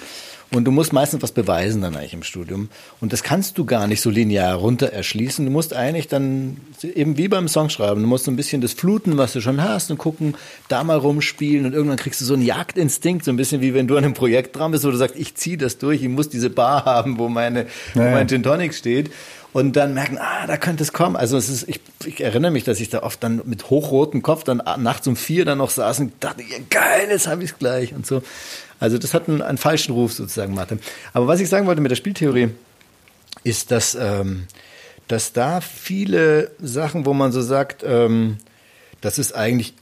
Und du musst meistens was beweisen dann eigentlich im Studium. Und das kannst du gar nicht so linear runter erschließen. Du musst eigentlich dann, eben wie beim Songschreiben, du musst so ein bisschen das fluten, was du schon hast und gucken, da mal rumspielen und irgendwann kriegst du so einen Jagdinstinkt, so ein bisschen wie wenn du an einem Projekt dran bist, wo du sagst, ich ziehe das durch, ich muss diese Bar haben, wo meine, wo mein Gin Tonic steht und dann merken, ah, da könnte es kommen. Also es ist, ich, ich erinnere mich, dass ich da oft dann mit hochrotem Kopf dann nachts um vier dann noch saß und dachte, ja, geil, jetzt habe ich es gleich und so. Also das hat einen, einen falschen Ruf sozusagen, Mathe. Aber was ich sagen wollte mit der Spieltheorie, ist, dass, ähm, dass da viele Sachen, wo man so sagt, ähm, das ist eigentlich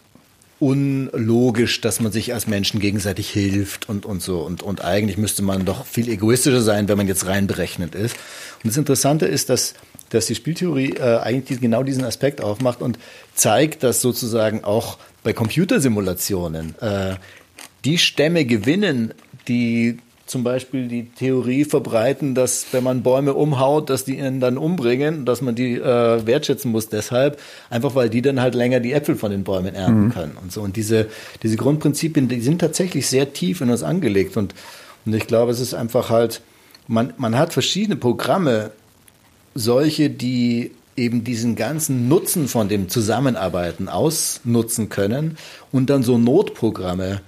unlogisch, dass man sich als Menschen gegenseitig hilft und, und so. Und, und eigentlich müsste man doch viel egoistischer sein, wenn man jetzt rein berechnet ist. Und das Interessante ist, dass, dass die Spieltheorie äh, eigentlich genau diesen Aspekt aufmacht und zeigt, dass sozusagen auch bei Computersimulationen äh, die Stämme gewinnen, die zum Beispiel die Theorie verbreiten, dass wenn man Bäume umhaut, dass die ihn dann umbringen, dass man die äh, wertschätzen muss deshalb, einfach weil die dann halt länger die Äpfel von den Bäumen ernten mhm. können und so. Und diese, diese Grundprinzipien, die sind tatsächlich sehr tief in uns angelegt und, und ich glaube, es ist einfach halt, man, man hat verschiedene Programme, solche, die eben diesen ganzen Nutzen von dem Zusammenarbeiten ausnutzen können und dann so Notprogramme,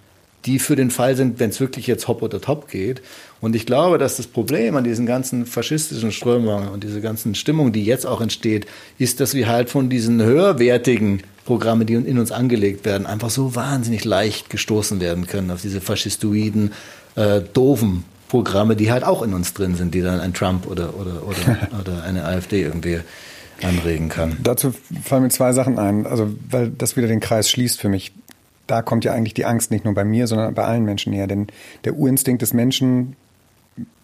die für den Fall sind, wenn es wirklich jetzt hopp oder top geht. Und ich glaube, dass das Problem an diesen ganzen faschistischen Strömungen und diese ganzen Stimmung, die jetzt auch entsteht, ist, dass wir halt von diesen höherwertigen Programmen, die in uns angelegt werden, einfach so wahnsinnig leicht gestoßen werden können auf diese faschistoiden, äh, doofen Programme, die halt auch in uns drin sind, die dann ein Trump oder, oder, oder, oder eine AfD irgendwie anregen kann. Dazu fallen mir zwei Sachen ein, also weil das wieder den Kreis schließt für mich da kommt ja eigentlich die Angst nicht nur bei mir, sondern bei allen Menschen her. Denn der Urinstinkt des Menschen,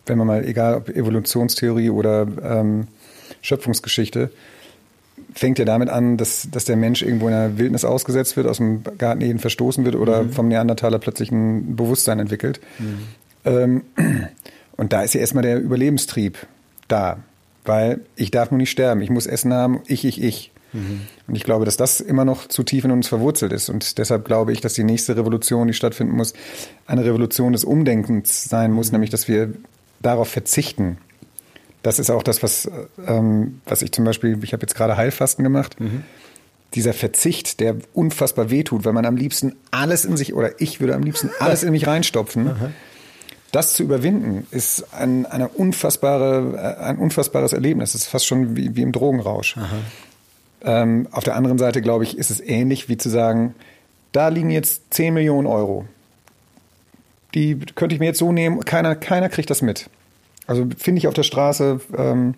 wenn man mal, egal ob Evolutionstheorie oder ähm, Schöpfungsgeschichte, fängt ja damit an, dass, dass der Mensch irgendwo in der Wildnis ausgesetzt wird, aus dem Garten Eden verstoßen wird oder mhm. vom Neandertaler plötzlich ein Bewusstsein entwickelt. Mhm. Ähm, und da ist ja erstmal der Überlebenstrieb da, weil ich darf nur nicht sterben, ich muss Essen haben, ich, ich, ich. Mhm. Und ich glaube, dass das immer noch zu tief in uns verwurzelt ist. Und deshalb glaube ich, dass die nächste Revolution, die stattfinden muss, eine Revolution des Umdenkens sein muss, nämlich dass wir darauf verzichten. Das ist auch das, was, ähm, was ich zum Beispiel, ich habe jetzt gerade Heilfasten gemacht. Mhm. Dieser Verzicht, der unfassbar wehtut, weil man am liebsten alles in sich, oder ich würde am liebsten alles in mich reinstopfen. Das zu überwinden, ist ein, eine unfassbare, äh, ein unfassbares Erlebnis. Das ist fast schon wie, wie im Drogenrausch. Aha. Ähm, auf der anderen Seite, glaube ich, ist es ähnlich wie zu sagen, da liegen jetzt 10 Millionen Euro. Die könnte ich mir jetzt so nehmen, keiner, keiner kriegt das mit. Also finde ich auf der Straße ähm,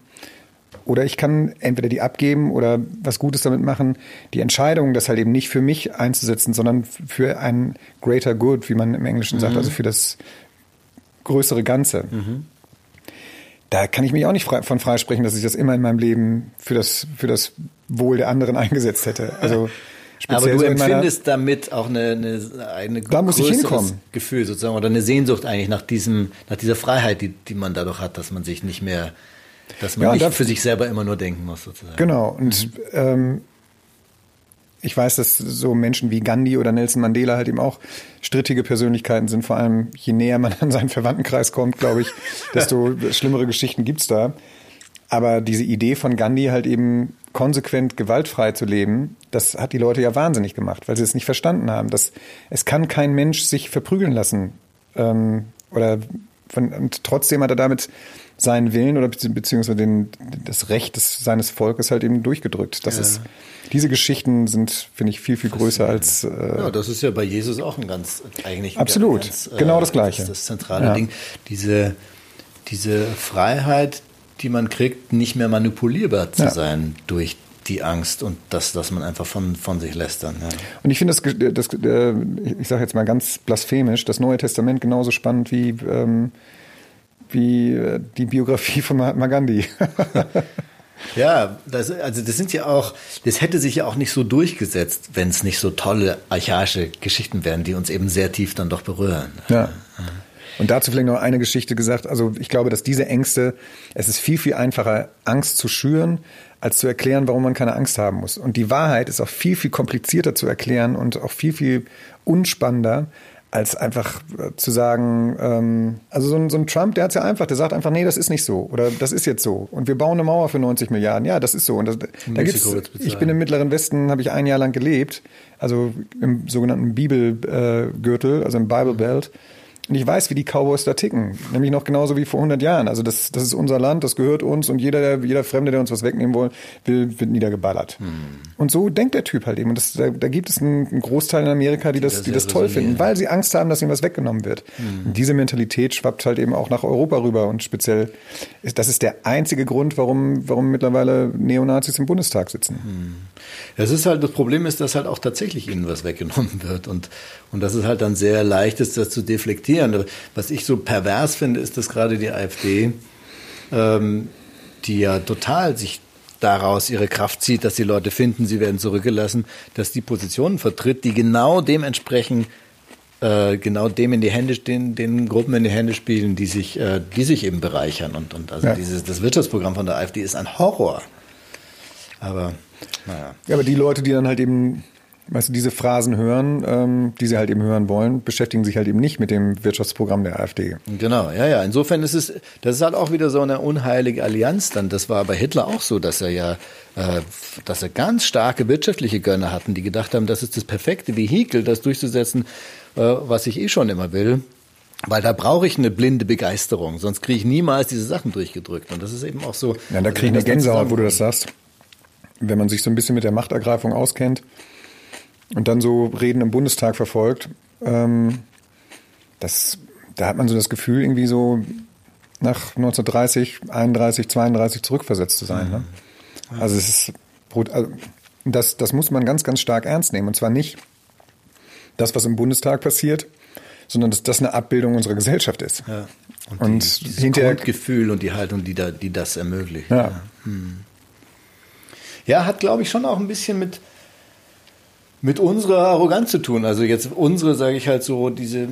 oder ich kann entweder die abgeben oder was Gutes damit machen. Die Entscheidung, das halt eben nicht für mich einzusetzen, sondern für ein greater good, wie man im Englischen mhm. sagt, also für das größere Ganze. Mhm. Da kann ich mich auch nicht frei, von freisprechen, dass ich das immer in meinem Leben für das, für das Wohl der anderen eingesetzt hätte. Also aber du empfindest damit auch eine, eine, eine da muss ich hinkommen. Gefühl sozusagen oder eine Sehnsucht eigentlich nach diesem, nach dieser Freiheit, die, die man dadurch hat, dass man sich nicht mehr, dass man ja, nicht für sich selber immer nur denken muss sozusagen. Genau. Und ähm, ich weiß, dass so Menschen wie Gandhi oder Nelson Mandela halt eben auch strittige Persönlichkeiten sind. Vor allem je näher man an seinen Verwandtenkreis kommt, glaube ich, desto schlimmere Geschichten gibt's da. Aber diese Idee von Gandhi halt eben konsequent gewaltfrei zu leben, das hat die Leute ja wahnsinnig gemacht, weil sie es nicht verstanden haben. Dass es kann kein Mensch sich verprügeln lassen. Ähm, oder von, und trotzdem hat er damit seinen Willen oder beziehungsweise den, das Recht des, seines Volkes halt eben durchgedrückt. Das ja. ist, diese Geschichten sind, finde ich, viel, viel größer als. Äh, ja, das ist ja bei Jesus auch ein ganz, eigentlich. Absolut. Ganz, äh, genau das Gleiche. Das, das zentrale ja. Ding. Diese, diese Freiheit, die man kriegt, nicht mehr manipulierbar zu ja. sein durch die Angst und das, dass man einfach von, von sich lästern. Ja. Und ich finde das, das, äh, ich sage jetzt mal ganz blasphemisch, das Neue Testament genauso spannend wie, ähm, wie äh, die Biografie von Mahatma Gandhi. Ja, das, also das sind ja auch, das hätte sich ja auch nicht so durchgesetzt, wenn es nicht so tolle archaische Geschichten wären, die uns eben sehr tief dann doch berühren. Ja. Und dazu vielleicht noch eine Geschichte gesagt. Also ich glaube, dass diese Ängste, es ist viel, viel einfacher, Angst zu schüren, als zu erklären, warum man keine Angst haben muss. Und die Wahrheit ist auch viel, viel komplizierter zu erklären und auch viel, viel unspannender, als einfach äh, zu sagen, ähm, also so ein, so ein Trump, der hat es ja einfach, der sagt einfach, nee, das ist nicht so oder das ist jetzt so. Und wir bauen eine Mauer für 90 Milliarden, ja, das ist so. Und das, da gibt's, ich bin im Mittleren Westen, habe ich ein Jahr lang gelebt, also im sogenannten Bibelgürtel, äh, also im Bible Belt und ich weiß, wie die Cowboys da ticken. Nämlich noch genauso wie vor 100 Jahren. Also das, das ist unser Land, das gehört uns und jeder, jeder Fremde, der uns was wegnehmen will, will wird niedergeballert. Hm. Und so denkt der Typ halt eben. Und das, da, da gibt es einen, einen Großteil in Amerika, die das, die das toll finden, weil sie Angst haben, dass ihnen was weggenommen wird. Hm. Diese Mentalität schwappt halt eben auch nach Europa rüber. Und speziell, ist, das ist der einzige Grund, warum, warum mittlerweile Neonazis im Bundestag sitzen. Hm. Das ist halt, das Problem ist, dass halt auch tatsächlich ihnen was weggenommen wird. Und, und dass es halt dann sehr leicht ist, das zu deflektieren diskutieren. Was ich so pervers finde, ist, dass gerade die AfD, ähm, die ja total sich daraus ihre Kraft zieht, dass die Leute finden, sie werden zurückgelassen, dass die Positionen vertritt, die genau dementsprechend äh, genau dem in die Hände, den, den Gruppen in die Hände spielen, die sich, äh, die sich eben bereichern. Und, und also ja. dieses, das Wirtschaftsprogramm von der AfD ist ein Horror. Aber naja. Ja, aber die Leute, die dann halt eben weißt du, diese Phrasen hören, ähm, die sie halt eben hören wollen, beschäftigen sich halt eben nicht mit dem Wirtschaftsprogramm der AfD. Genau, ja, ja. Insofern ist es, das ist halt auch wieder so eine unheilige Allianz dann. Das war bei Hitler auch so, dass er ja, äh, dass er ganz starke wirtschaftliche Gönner hatten, die gedacht haben, das ist das perfekte Vehikel, das durchzusetzen, äh, was ich eh schon immer will. Weil da brauche ich eine blinde Begeisterung, sonst kriege ich niemals diese Sachen durchgedrückt. Und das ist eben auch so. Ja, da kriege ich eine Gänsehaut, wo du das sagst. Wenn man sich so ein bisschen mit der Machtergreifung auskennt, und dann so Reden im Bundestag verfolgt, ähm, das, da hat man so das Gefühl, irgendwie so nach 1930, 31, 32 zurückversetzt zu sein. Ne? Mhm. Also es ist also das, das muss man ganz, ganz stark ernst nehmen. Und zwar nicht das, was im Bundestag passiert, sondern dass das eine Abbildung unserer Gesellschaft ist. Ja. Und, und die, hinterher Grundgefühl und die Haltung, die, da, die das ermöglicht. Ja, ja. Hm. ja hat, glaube ich, schon auch ein bisschen mit mit unserer Arroganz zu tun. Also jetzt unsere, sage ich halt so, diese,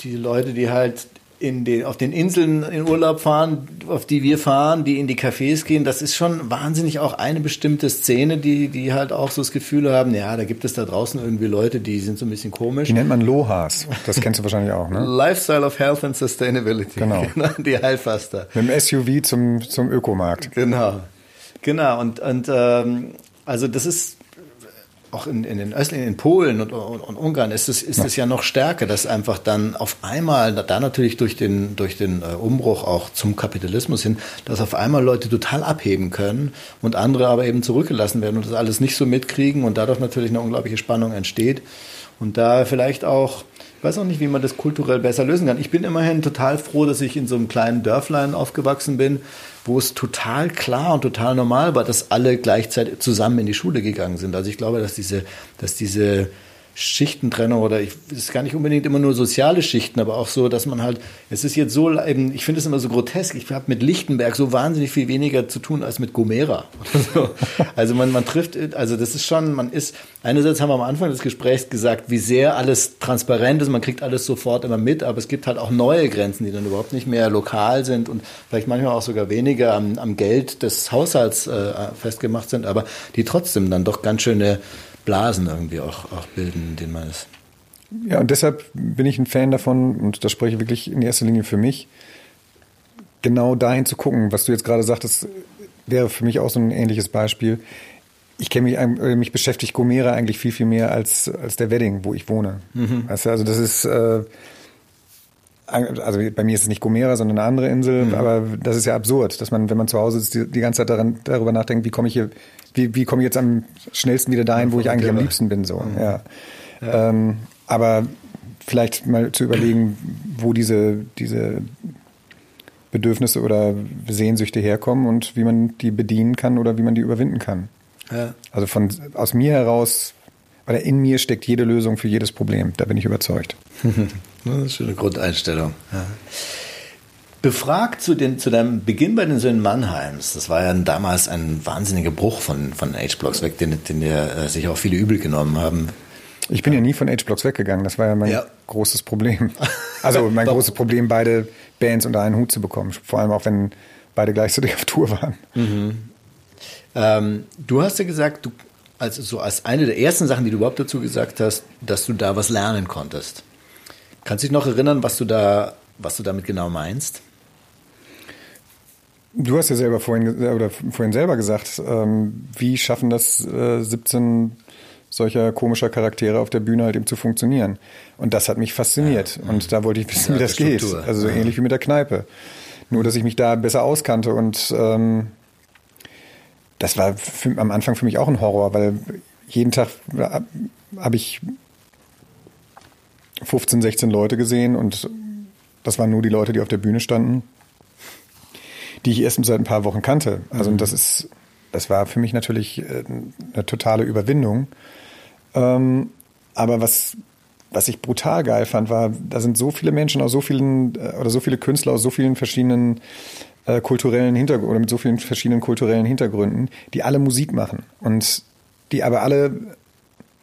die Leute, die halt in den, auf den Inseln in Urlaub fahren, auf die wir fahren, die in die Cafés gehen, das ist schon wahnsinnig auch eine bestimmte Szene, die, die halt auch so das Gefühl haben, ja, da gibt es da draußen irgendwie Leute, die sind so ein bisschen komisch. Die nennt man Lohas. Das kennst du wahrscheinlich auch, ne? Lifestyle of Health and Sustainability. Genau. genau die Heilfaster. Mit dem SUV zum, zum Ökomarkt. Genau. Genau. Und, und ähm, also das ist auch in, in den östlichen, in Polen und, und, und Ungarn ist es, ist es ja noch stärker, dass einfach dann auf einmal, da natürlich durch den, durch den äh, Umbruch auch zum Kapitalismus hin, dass auf einmal Leute total abheben können und andere aber eben zurückgelassen werden und das alles nicht so mitkriegen und dadurch natürlich eine unglaubliche Spannung entsteht. Und da vielleicht auch Ich weiß auch nicht, wie man das kulturell besser lösen kann. Ich bin immerhin total froh, dass ich in so einem kleinen Dörflein aufgewachsen bin, wo es total klar und total normal war, dass alle gleichzeitig zusammen in die Schule gegangen sind. Also ich glaube, dass diese, dass diese Schichtentrennung oder ich ist gar nicht unbedingt immer nur soziale Schichten, aber auch so, dass man halt, es ist jetzt so, eben, ich finde es immer so grotesk, ich habe mit Lichtenberg so wahnsinnig viel weniger zu tun als mit Gomera. So. Also man, man trifft, also das ist schon, man ist, einerseits haben wir am Anfang des Gesprächs gesagt, wie sehr alles transparent ist, man kriegt alles sofort immer mit, aber es gibt halt auch neue Grenzen, die dann überhaupt nicht mehr lokal sind und vielleicht manchmal auch sogar weniger am, am Geld des Haushalts äh, festgemacht sind, aber die trotzdem dann doch ganz schöne Blasen irgendwie auch, auch bilden, in denen man ist. Ja, und deshalb bin ich ein Fan davon, und das spreche ich wirklich in erster Linie für mich, genau dahin zu gucken, was du jetzt gerade sagtest, wäre für mich auch so ein ähnliches Beispiel. Ich kenne mich, äh, mich beschäftigt Gomera eigentlich viel, viel mehr als, als der Wedding, wo ich wohne. Mhm. Du, also das ist, äh, also bei mir ist es nicht Gomera, sondern eine andere Insel, mhm. aber das ist ja absurd, dass man, wenn man zu Hause ist, die, die ganze Zeit daran, darüber nachdenkt, wie komme ich hier wie, wie komme ich jetzt am schnellsten wieder dahin, wo ich eigentlich am liebsten bin. So. Mhm. Ja. ja. Ähm, aber vielleicht mal zu überlegen, wo diese, diese Bedürfnisse oder Sehnsüchte herkommen und wie man die bedienen kann oder wie man die überwinden kann. Ja. Also von aus mir heraus, weil in mir steckt jede Lösung für jedes Problem. Da bin ich überzeugt. das ist eine Grundeinstellung. Ja. Befragt zu, den, zu deinem Beginn bei den Söhnen Mannheims, das war ja damals ein wahnsinniger Bruch von, von H-Blocks weg, den, den dir äh, sich auch viele übel genommen haben. Ich bin ja nie von H-Blocks weggegangen, das war ja mein ja. großes Problem. Also mein großes Problem, beide Bands unter einen Hut zu bekommen, vor allem auch wenn beide gleichzeitig auf Tour waren. Mhm. Ähm, du hast ja gesagt, du, also so als eine der ersten Sachen, die du überhaupt dazu gesagt hast, dass du da was lernen konntest. Kannst du dich noch erinnern, was du da, was du damit genau meinst? Du hast ja selber vorhin oder vorhin selber gesagt, ähm, wie schaffen das äh, 17 solcher komischer Charaktere auf der Bühne halt eben zu funktionieren. Und das hat mich fasziniert. Ja, und da wollte ich wissen, wie das geht. Also so ähnlich wie mit der Kneipe. Nur, dass ich mich da besser auskannte und ähm, das war für, am Anfang für mich auch ein Horror, weil jeden Tag äh, habe ich 15, 16 Leute gesehen und das waren nur die Leute, die auf der Bühne standen die ich erst seit ein paar Wochen kannte. Also mhm. das ist, das war für mich natürlich äh, eine totale Überwindung. Ähm, aber was, was ich brutal geil fand, war, da sind so viele Menschen aus so vielen, äh, oder so viele Künstler aus so vielen verschiedenen äh, kulturellen Hintergründen, oder mit so vielen verschiedenen kulturellen Hintergründen, die alle Musik machen. Und die aber alle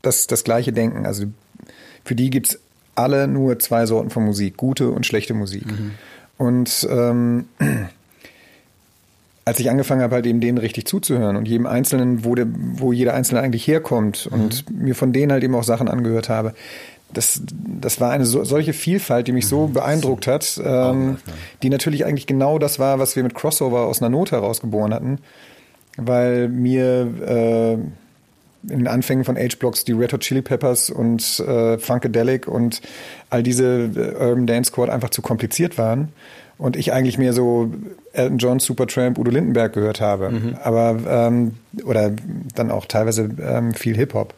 das, das Gleiche denken. Also für die gibt's alle nur zwei Sorten von Musik, gute und schlechte Musik. Mhm. Und ähm, als ich angefangen habe, halt eben denen richtig zuzuhören und jedem Einzelnen, wo, der, wo jeder Einzelne eigentlich herkommt und mhm. mir von denen halt eben auch Sachen angehört habe, das, das war eine so, solche Vielfalt, die mich so mhm. beeindruckt hat, ähm, die natürlich eigentlich genau das war, was wir mit Crossover aus einer Not herausgeboren hatten, weil mir äh, in den Anfängen von H-Blocks die Red Hot Chili Peppers und äh, Funkadelic und all diese äh, Urban Dance Squad einfach zu kompliziert waren und ich eigentlich mehr so Elton John, Supertramp, Udo Lindenberg gehört habe. Mhm. Aber ähm, oder dann auch teilweise ähm, viel Hip-Hop.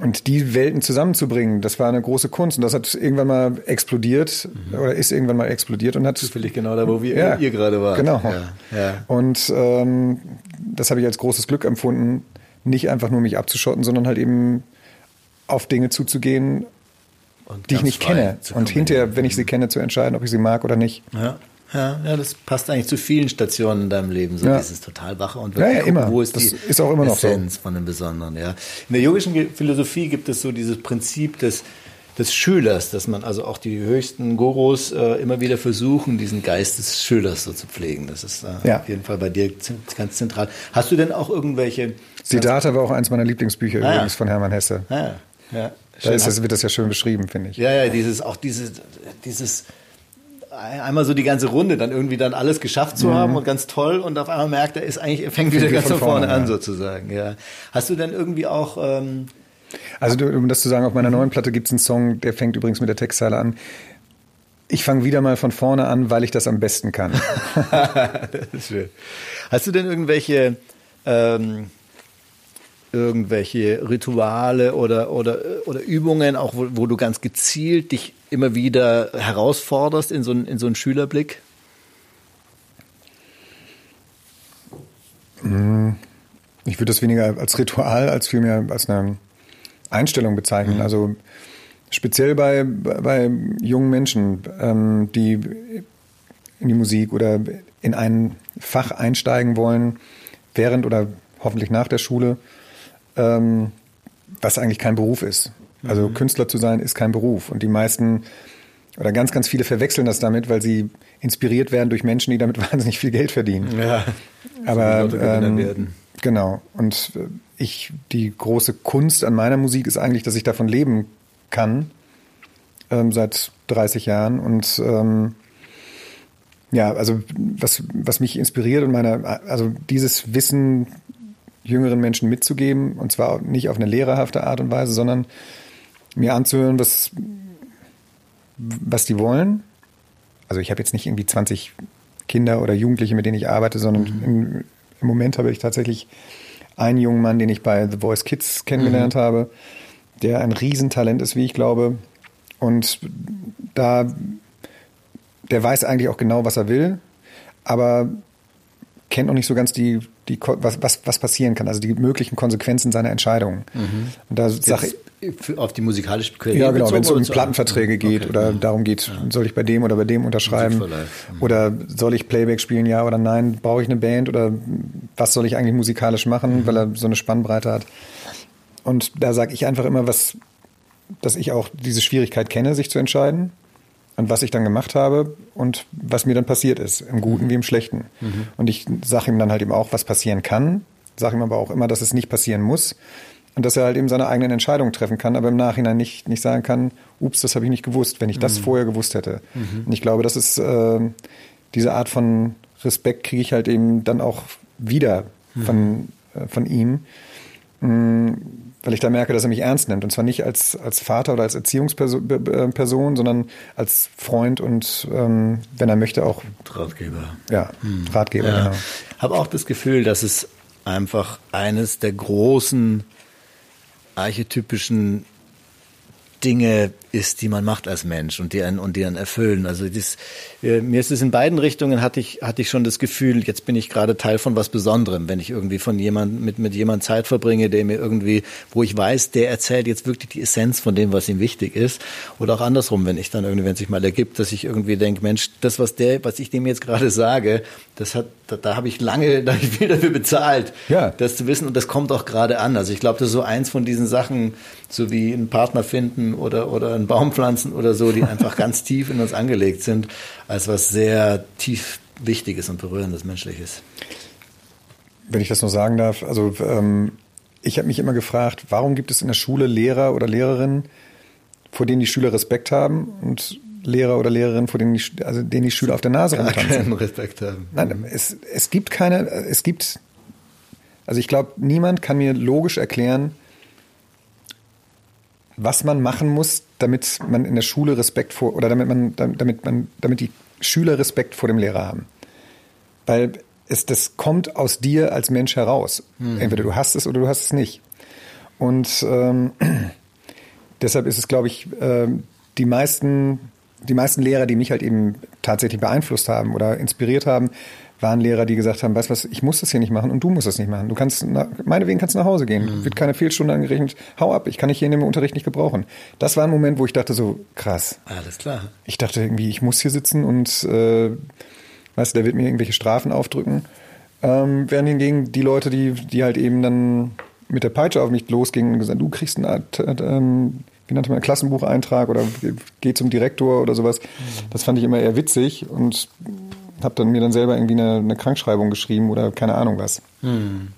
Und die Welten zusammenzubringen, das war eine große Kunst. Und das hat irgendwann mal explodiert mhm. oder ist irgendwann mal explodiert und hat. Zufällig genau da, wo wir, ja, ihr gerade wart. Genau. Ja, ja. Und ähm, das habe ich als großes Glück empfunden, nicht einfach nur mich abzuschotten, sondern halt eben auf Dinge zuzugehen, die ich nicht kenne. Und hinterher, wenn ich sie kenne, zu entscheiden, ob ich sie mag oder nicht. Ja. Ja, ja, das passt eigentlich zu vielen Stationen in deinem Leben. So ja. dieses total wache und wirklich, ja, ja, immer. wo ist das die ist auch immer noch Essenz so. von dem Besonderen. Ja. In der yogischen Philosophie gibt es so dieses Prinzip des, des Schülers, dass man also auch die höchsten Gurus äh, immer wieder versuchen, diesen Geist des Schülers so zu pflegen. Das ist äh, ja. auf jeden Fall bei dir ganz zentral. Hast du denn auch irgendwelche... Siddhartha war auch eins meiner Lieblingsbücher ah, übrigens von Hermann Hesse. Ah, ja. Da ist das, wird das ja schön beschrieben, finde ich. Ja, ja, dieses, auch dieses, dieses, einmal so die ganze Runde, dann irgendwie dann alles geschafft zu mhm. haben und ganz toll und auf einmal merkt er, ist eigentlich, er fängt wieder ganz von vorne, vorne an, ja. sozusagen, ja. Hast du denn irgendwie auch, ähm, also um das zu sagen, auf meiner neuen Platte gibt es einen Song, der fängt übrigens mit der Textzeile an. Ich fange wieder mal von vorne an, weil ich das am besten kann. das ist schön. Hast du denn irgendwelche ähm, irgendwelche Rituale oder, oder, oder Übungen, auch wo, wo du ganz gezielt dich immer wieder herausforderst in so, einen, in so einen Schülerblick? Hm, ich würde das weniger als Ritual, als vielmehr als eine Einstellung bezeichnen. Mhm. Also speziell bei, bei jungen Menschen, ähm, die in die Musik oder in ein Fach einsteigen wollen, während oder hoffentlich nach der Schule, ähm, was eigentlich kein Beruf ist. Also mhm. Künstler zu sein ist kein Beruf. Und die meisten oder ganz, ganz viele verwechseln das damit, weil sie inspiriert werden durch Menschen, die damit wahnsinnig viel Geld verdienen. Ja, aber ähm, werden. genau. Und äh, ich, die große Kunst an meiner Musik ist eigentlich, dass ich davon leben kann ähm, seit 30 Jahren und ähm, ja, also was, was mich inspiriert und meine, also dieses Wissen jüngeren Menschen mitzugeben, und zwar nicht auf eine lehrerhafte Art und Weise, sondern mir anzuhören, was, was die wollen. Also ich habe jetzt nicht irgendwie 20 Kinder oder Jugendliche, mit denen ich arbeite, sondern mhm. im, im, Moment habe ich tatsächlich einen jungen Mann, den ich bei The Voice Kids kennengelernt mhm. habe, der ein Riesentalent ist, wie ich glaube. Und da der weiß eigentlich auch genau, was er will, aber kennt noch nicht so ganz die, die was, was, was passieren kann, also die möglichen Konsequenzen seiner Entscheidungen. Mhm. Und da sage ich auf die musikalische Karriere Ja, genau, wenn es um Plattenverträge geht okay. oder darum geht, ja. soll ich bei dem oder bei dem unterschreiben mhm. oder soll ich Playback spielen, ja oder nein, brauche ich eine Band oder was soll ich eigentlich musikalisch machen, mhm. weil er so eine Spannbreite hat. Und da sage ich einfach immer, was, dass ich auch diese Schwierigkeit kenne, sich zu entscheiden und was ich dann gemacht habe und was mir dann passiert ist, im Guten wie im Schlechten. Mhm. Und ich sage ihm dann halt eben auch, was passieren kann, sage ihm aber auch immer, dass es nicht passieren muss und dass er halt eben seine eigenen Entscheidungen treffen kann, aber im Nachhinein nicht, nicht sagen kann, ups, das habe ich nicht gewusst, wenn ich das mhm. vorher gewusst hätte. Mhm. Und ich glaube, das ist äh, diese Art von Respekt kriege ich halt eben dann auch wieder von, mhm. äh, von ihm. Mm, weil ich da merke, dass er mich ernst nimmt. Und zwar nicht als, als Vater oder als Erziehungsperson, sondern als Freund und, ähm, wenn er möchte, auch Ratgeber. Ja, hm. Ratgeber, ja. genau. Habe auch das Gefühl, dass es einfach eines der großen archetypischen Dinge ist, die man macht als Mensch und die einen, und die einen erfüllen. Also das, äh, mir ist es in beiden Richtungen hatte ich, hatte ich schon das Gefühl, jetzt bin ich gerade Teil von was Besonderem, wenn ich irgendwie von jemand, mit, mit jemand Zeit verbringe, der mir irgendwie, wo ich weiß, der erzählt jetzt wirklich die Essenz von dem, was ihm wichtig ist. Oder auch andersrum, wenn ich dann irgendwie, wenn es sich mal ergibt, dass ich irgendwie denke, Mensch, das, was der, was ich dem jetzt gerade sage, das hat, da, da habe ich lange, da habe ich viel dafür bezahlt, ja. das zu wissen und das kommt auch gerade an. Also ich glaube, das ist so eins von diesen Sachen, so wie einen Partner finden oder, oder einen Baum pflanzen oder so, die einfach ganz tief in uns angelegt sind, als was sehr tief Wichtiges und Berührendes Menschliches. Wenn ich das noch sagen darf, also ähm, ich habe mich immer gefragt, warum gibt es in der Schule Lehrer oder Lehrerinnen, vor denen die Schüler Respekt haben und Lehrer oder Lehrerinnen, vor denen die, also denen die Schüler auf der Nase rumtanzen. keinen Respekt haben. Nein, es, es gibt keine, es gibt, also ich glaube, niemand kann mir logisch erklären, was man machen muss, damit man in der Schule Respekt vor oder damit man damit man damit die Schüler Respekt vor dem Lehrer haben. Weil es das kommt aus dir als Mensch heraus. Mhm. Entweder du hast es oder du hast es nicht. Und ähm, deshalb ist es, glaube ich, äh, die meisten die meisten Lehrer, die mich halt eben tatsächlich beeinflusst haben oder inspiriert haben, waren Lehrer, die gesagt haben, weißt du was, ich muss das hier nicht machen und du musst das nicht machen. Du kannst, na, meinetwegen kannst du nach Hause gehen. Mhm. Wird keine Fehlstunde angerechnet. Hau ab, ich kann dich hier in dem Unterricht nicht gebrauchen. Das war ein Moment, wo ich dachte so, krass. Alles klar. Ich dachte irgendwie, ich muss hier sitzen und, äh, weißt du, der wird mir irgendwelche Strafen aufdrücken. Ähm, während hingegen die Leute, die, die halt eben dann mit der Peitsche auf mich losgingen und gesagt, du kriegst eine Art, wie nannte man, Klassenbucheintrag oder geh zum Direktor oder sowas. Das fand ich immer eher witzig und habe dann mir dann selber irgendwie eine, eine, Krankschreibung geschrieben oder keine Ahnung was. Mhm.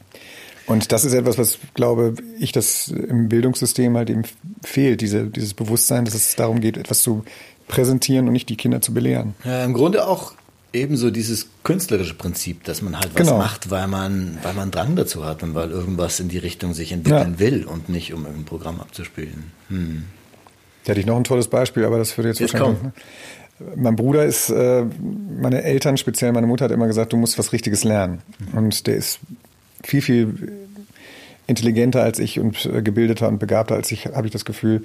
Und das ist etwas, was glaube ich, das im Bildungssystem halt eben fehlt, diese, dieses Bewusstsein, dass es darum geht, etwas zu präsentieren und nicht die Kinder zu belehren. Ja, im Grunde auch ebenso dieses künstlerische Prinzip, dass man halt was genau. macht, weil man, weil man Drang dazu hat und weil irgendwas in die Richtung sich entwickeln ja. will und nicht um irgendein Programm abzuspielen. Hm. Da hätte ich noch ein tolles Beispiel, aber das würde jetzt, jetzt wahrscheinlich. Kommen. Mein Bruder ist, äh, meine Eltern, speziell meine Mutter hat immer gesagt, du musst was Richtiges lernen. Mhm. Und der ist viel, viel intelligenter als ich und äh, gebildeter und begabter als ich, habe ich das Gefühl.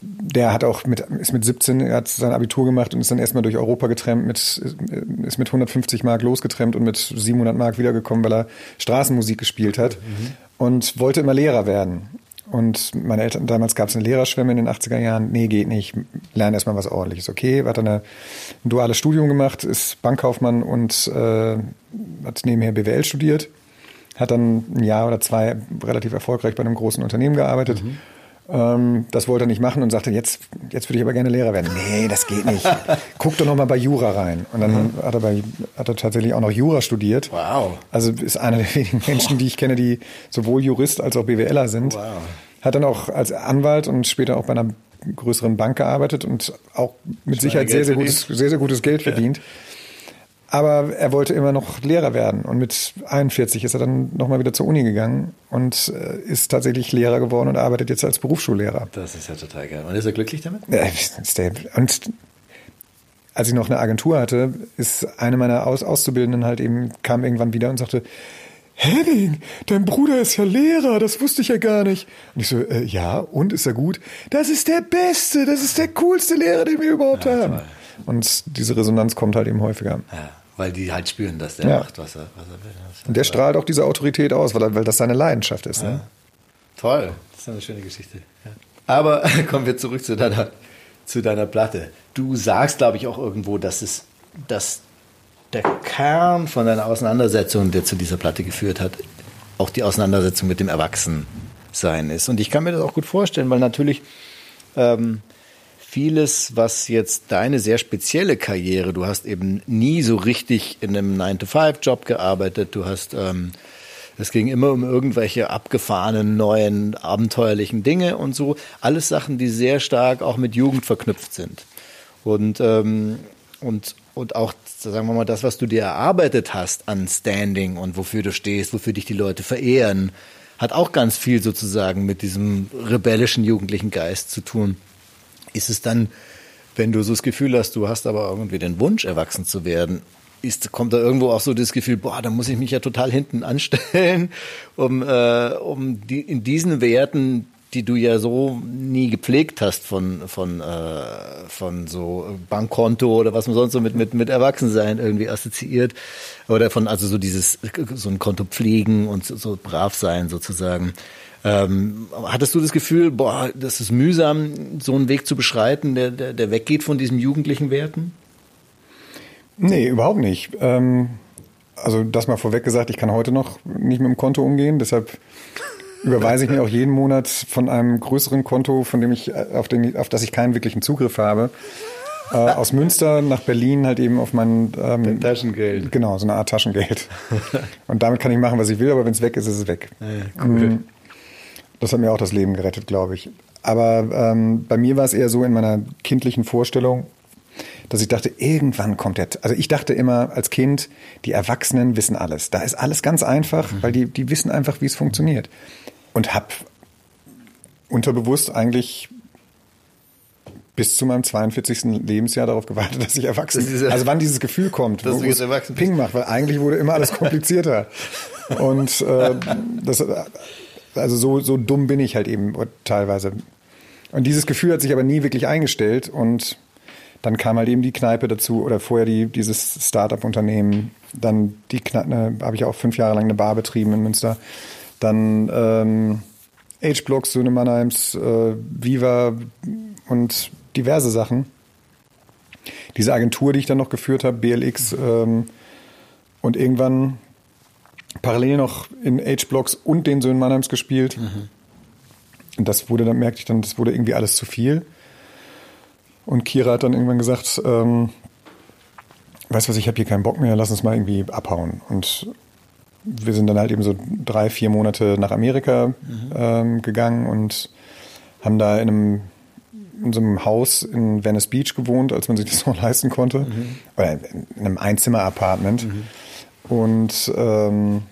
Der hat auch mit, ist mit 17, er hat sein Abitur gemacht und ist dann erstmal durch Europa getrennt, mit, ist mit 150 Mark losgetrennt und mit 700 Mark wiedergekommen, weil er Straßenmusik gespielt hat mhm. und wollte immer Lehrer werden. Und meine Eltern, damals gab es eine Lehrerschwemme in den 80er Jahren. Nee, geht nicht. Lerne erstmal was ordentliches. Okay, hat dann ein duales Studium gemacht, ist Bankkaufmann und äh, hat nebenher BWL studiert. Hat dann ein Jahr oder zwei relativ erfolgreich bei einem großen Unternehmen gearbeitet. Mhm. Ähm, das wollte er nicht machen und sagte, jetzt, jetzt würde ich aber gerne Lehrer werden. Nee, das geht nicht. Guck doch noch mal bei Jura rein. Und dann mhm. hat, er bei, hat er tatsächlich auch noch Jura studiert. Wow. Also ist einer der wenigen Menschen, die ich kenne, die sowohl Jurist als auch BWLer sind. Wow. Hat dann auch als Anwalt und später auch bei einer größeren Bank gearbeitet und auch mit Sicherheit sehr, sehr gutes, sehr, sehr gutes Geld verdient. Ja. Aber er wollte immer noch Lehrer werden. Und mit 41 ist er dann nochmal wieder zur Uni gegangen und äh, ist tatsächlich Lehrer geworden und arbeitet jetzt als Berufsschullehrer. Das ist ja total geil. Und ist er glücklich damit? Ja, und als ich noch eine Agentur hatte, ist eine meiner Aus Auszubildenden halt eben, kam irgendwann wieder und sagte, Henning, dein Bruder ist ja Lehrer, das wusste ich ja gar nicht. Und ich so, äh, ja, und ist er gut? Das ist der Beste, das ist der coolste Lehrer, den wir überhaupt ja, haben. Toll. Und diese Resonanz kommt halt eben häufiger. Ja, weil die halt spüren, dass der ja. macht, was er, was er will. Und der strahlt auch diese Autorität aus, weil, er, weil das seine Leidenschaft ist. Ne? Toll, das ist eine schöne Geschichte. Aber kommen wir zurück zu deiner, zu deiner Platte. Du sagst, glaube ich, auch irgendwo, dass es, dass der Kern von deiner Auseinandersetzung, der zu dieser Platte geführt hat, auch die Auseinandersetzung mit dem Erwachsensein ist. Und ich kann mir das auch gut vorstellen, weil natürlich ähm, vieles, was jetzt deine sehr spezielle Karriere, du hast eben nie so richtig in einem 9-to-5-Job gearbeitet, du hast, ähm, es ging immer um irgendwelche abgefahrenen, neuen, abenteuerlichen Dinge und so. Alles Sachen, die sehr stark auch mit Jugend verknüpft sind. Und, ähm, und, und auch, sagen wir mal, das, was du dir erarbeitet hast an Standing und wofür du stehst, wofür dich die Leute verehren, hat auch ganz viel sozusagen mit diesem rebellischen jugendlichen Geist zu tun. Ist es dann, wenn du so das Gefühl hast, du hast aber irgendwie den Wunsch, erwachsen zu werden, ist, kommt da irgendwo auch so das Gefühl, boah, da muss ich mich ja total hinten anstellen, um, äh, um die, in diesen Werten, die du ja so nie gepflegt hast von, von, äh, von so Bankkonto oder was man sonst so mit, mit, mit Erwachsensein irgendwie assoziiert. Oder von, also so dieses, so ein Konto pflegen und so, so brav sein sozusagen. Ähm, hattest du das Gefühl, boah, das ist mühsam, so einen Weg zu beschreiten, der, der, der weggeht von diesen jugendlichen Werten? Nee, überhaupt nicht. Ähm, also das mal vorweg gesagt, ich kann heute noch nicht mit dem Konto umgehen, deshalb überweise ich mir auch jeden Monat von einem größeren Konto, von dem ich, auf, den, auf das ich keinen wirklichen Zugriff habe, äh, aus Münster nach Berlin halt eben auf mein ähm, Taschengeld. Genau, so eine Art Taschengeld. Und damit kann ich machen, was ich will, aber wenn es weg ist, ist es weg. Ja, cool. Mhm. Das hat mir auch das Leben gerettet, glaube ich. Aber ähm, bei mir war es eher so in meiner kindlichen Vorstellung, dass ich dachte, irgendwann kommt der. Also ich dachte immer als Kind, die Erwachsenen wissen alles. Da ist alles ganz einfach, mhm. weil die, die wissen einfach, wie es funktioniert. Und habe unterbewusst eigentlich bis zu meinem 42. Lebensjahr darauf gewartet, dass ich erwachsen bin. Also wann dieses Gefühl kommt, dass wo du erwachsen Ping macht, weil eigentlich wurde immer alles komplizierter. Und äh, das also so, so dumm bin ich halt eben teilweise. Und dieses Gefühl hat sich aber nie wirklich eingestellt und dann kam halt eben die Kneipe dazu oder vorher die, dieses Start-up-Unternehmen. Dann die Kneipe, ne, habe ich auch fünf Jahre lang eine Bar betrieben in Münster. Dann ähm, H-Blocks, Söhne Mannheims, äh, Viva und diverse Sachen. Diese Agentur, die ich dann noch geführt habe, BLX. Ähm, und irgendwann parallel noch in H-Blocks und den Söhnen Mannheims gespielt. Mhm. Und das wurde, dann merkte ich dann, das wurde irgendwie alles zu viel. Und Kira hat dann irgendwann gesagt, ähm, weißt du was, ich habe hier keinen Bock mehr, lass uns mal irgendwie abhauen. Und wir sind dann halt eben so drei, vier Monate nach Amerika mhm. ähm, gegangen und haben da in einem in so einem Haus in Venice Beach gewohnt, als man sich das noch leisten konnte. Mhm. Oder in einem Einzimmer-Apartment. Mhm. Und ähm,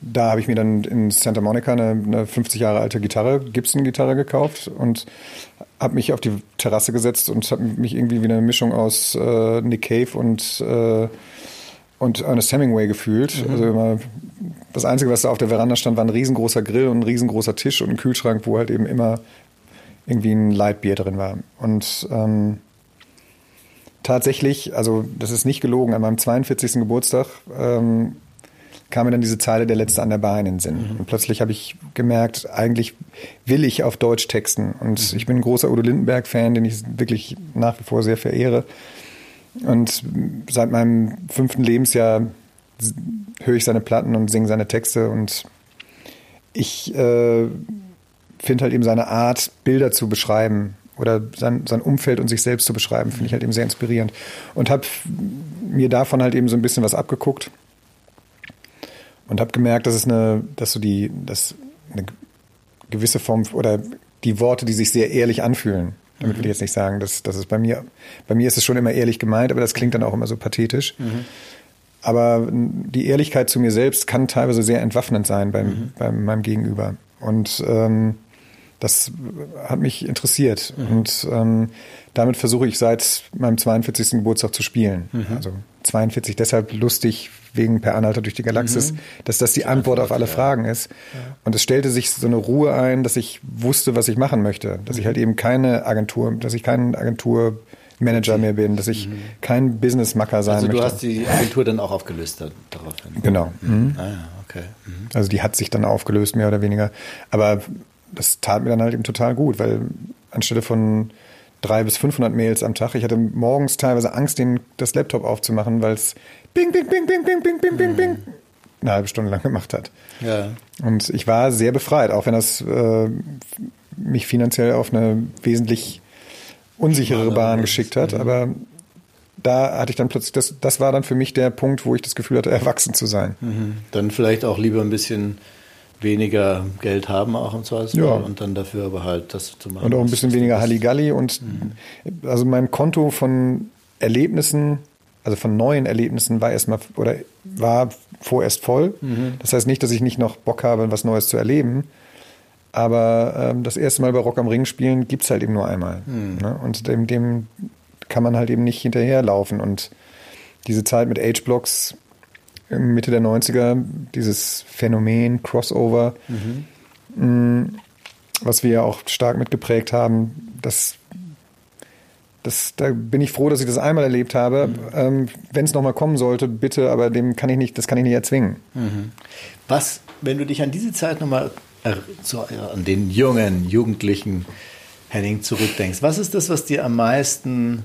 da habe ich mir dann in Santa Monica eine, eine 50 Jahre alte Gitarre, Gibson-Gitarre gekauft und habe mich auf die Terrasse gesetzt und habe mich irgendwie wie eine Mischung aus äh, Nick Cave und äh, und Ernest Hemingway gefühlt. Mhm. Also immer, das Einzige, was da auf der Veranda stand, war ein riesengroßer Grill und ein riesengroßer Tisch und ein Kühlschrank, wo halt eben immer irgendwie ein Leitbier drin war. Und ähm, tatsächlich, also das ist nicht gelogen, an meinem 42. Geburtstag ähm, kam mir dann diese Zeile der Letzte an der Bar in den Sinn. Mhm. Und plötzlich habe ich gemerkt, eigentlich will ich auf Deutsch texten. Und mhm. ich bin ein großer Udo Lindenberg-Fan, den ich wirklich nach wie vor sehr verehre. Und seit meinem fünften Lebensjahr höre ich seine Platten und singe seine Texte. Und ich äh, finde halt eben seine Art, Bilder zu beschreiben oder sein, sein Umfeld und sich selbst zu beschreiben, finde ich halt eben sehr inspirierend. Und habe mir davon halt eben so ein bisschen was abgeguckt und habe gemerkt, dass es eine, dass so die, dass eine gewisse Form oder die Worte, die sich sehr ehrlich anfühlen. Damit will ich jetzt nicht sagen, dass, dass es bei mir, bei mir ist es schon immer ehrlich gemeint, aber das klingt dann auch immer so pathetisch. Mhm. Aber die Ehrlichkeit zu mir selbst kann teilweise sehr entwaffnend sein bei, mhm. bei meinem Gegenüber. Und ähm, das hat mich interessiert. Mhm. Und ähm, damit versuche ich seit meinem 42. Geburtstag zu spielen. Mhm. Also 42 deshalb lustig wegen Per Anhalter durch die Galaxis, mhm. dass das die Antwort auf alle Fragen ist. Und es stellte sich so eine Ruhe ein, dass ich wusste, was ich machen möchte. Dass ich mhm. halt eben keine Agentur, dass ich kein Agenturmanager mehr bin, dass ich mhm. kein Businessmacker sein möchte. Also du hast die Agentur dann auch aufgelöst daraufhin? Genau. Mhm. Ah ja, okay. Also die hat sich dann aufgelöst, mehr oder weniger. Aber das tat mir dann halt eben total gut, weil anstelle von drei bis 500 Mails am Tag. Ich hatte morgens teilweise Angst, den, das Laptop aufzumachen, weil es bing, bing, bing, bing, bing, bing, bing, bing, bing eine halbe Stunde lang gemacht hat. Ja. Und ich war sehr befreit, auch wenn das äh, mich finanziell auf eine wesentlich unsichere Bahn geschickt hat. Mhm. Aber da hatte ich dann plötzlich, das, das war dann für mich der Punkt, wo ich das Gefühl hatte, erwachsen zu sein. Mhm. Dann vielleicht auch lieber ein bisschen weniger Geld haben auch im Zweifelsfall ja. und dann dafür aber halt das zu machen. Und auch ein bisschen weniger Halligalli und mhm. also mein Konto von Erlebnissen, also von neuen Erlebnissen war erstmal oder war vorerst voll. Mhm. Das heißt nicht, dass ich nicht noch Bock habe, was Neues zu erleben. Aber ähm, das erste Mal bei Rock am Ring spielen gibt es halt eben nur einmal. Mhm. Ne? Und dem, dem kann man halt eben nicht hinterherlaufen. Und diese Zeit mit H-Blocks Mitte der 90er, dieses Phänomen Crossover, mhm. was wir ja auch stark mitgeprägt haben, das, das, da bin ich froh, dass ich das einmal erlebt habe. Mhm. Ähm, Wenn es nochmal kommen sollte, bitte, aber dem kann ich nicht, das kann ich nicht erzwingen. Mhm. Was, wenn du dich an diese Zeit nochmal an den jungen, jugendlichen Henning zurückdenkst, was ist das, was dir am meisten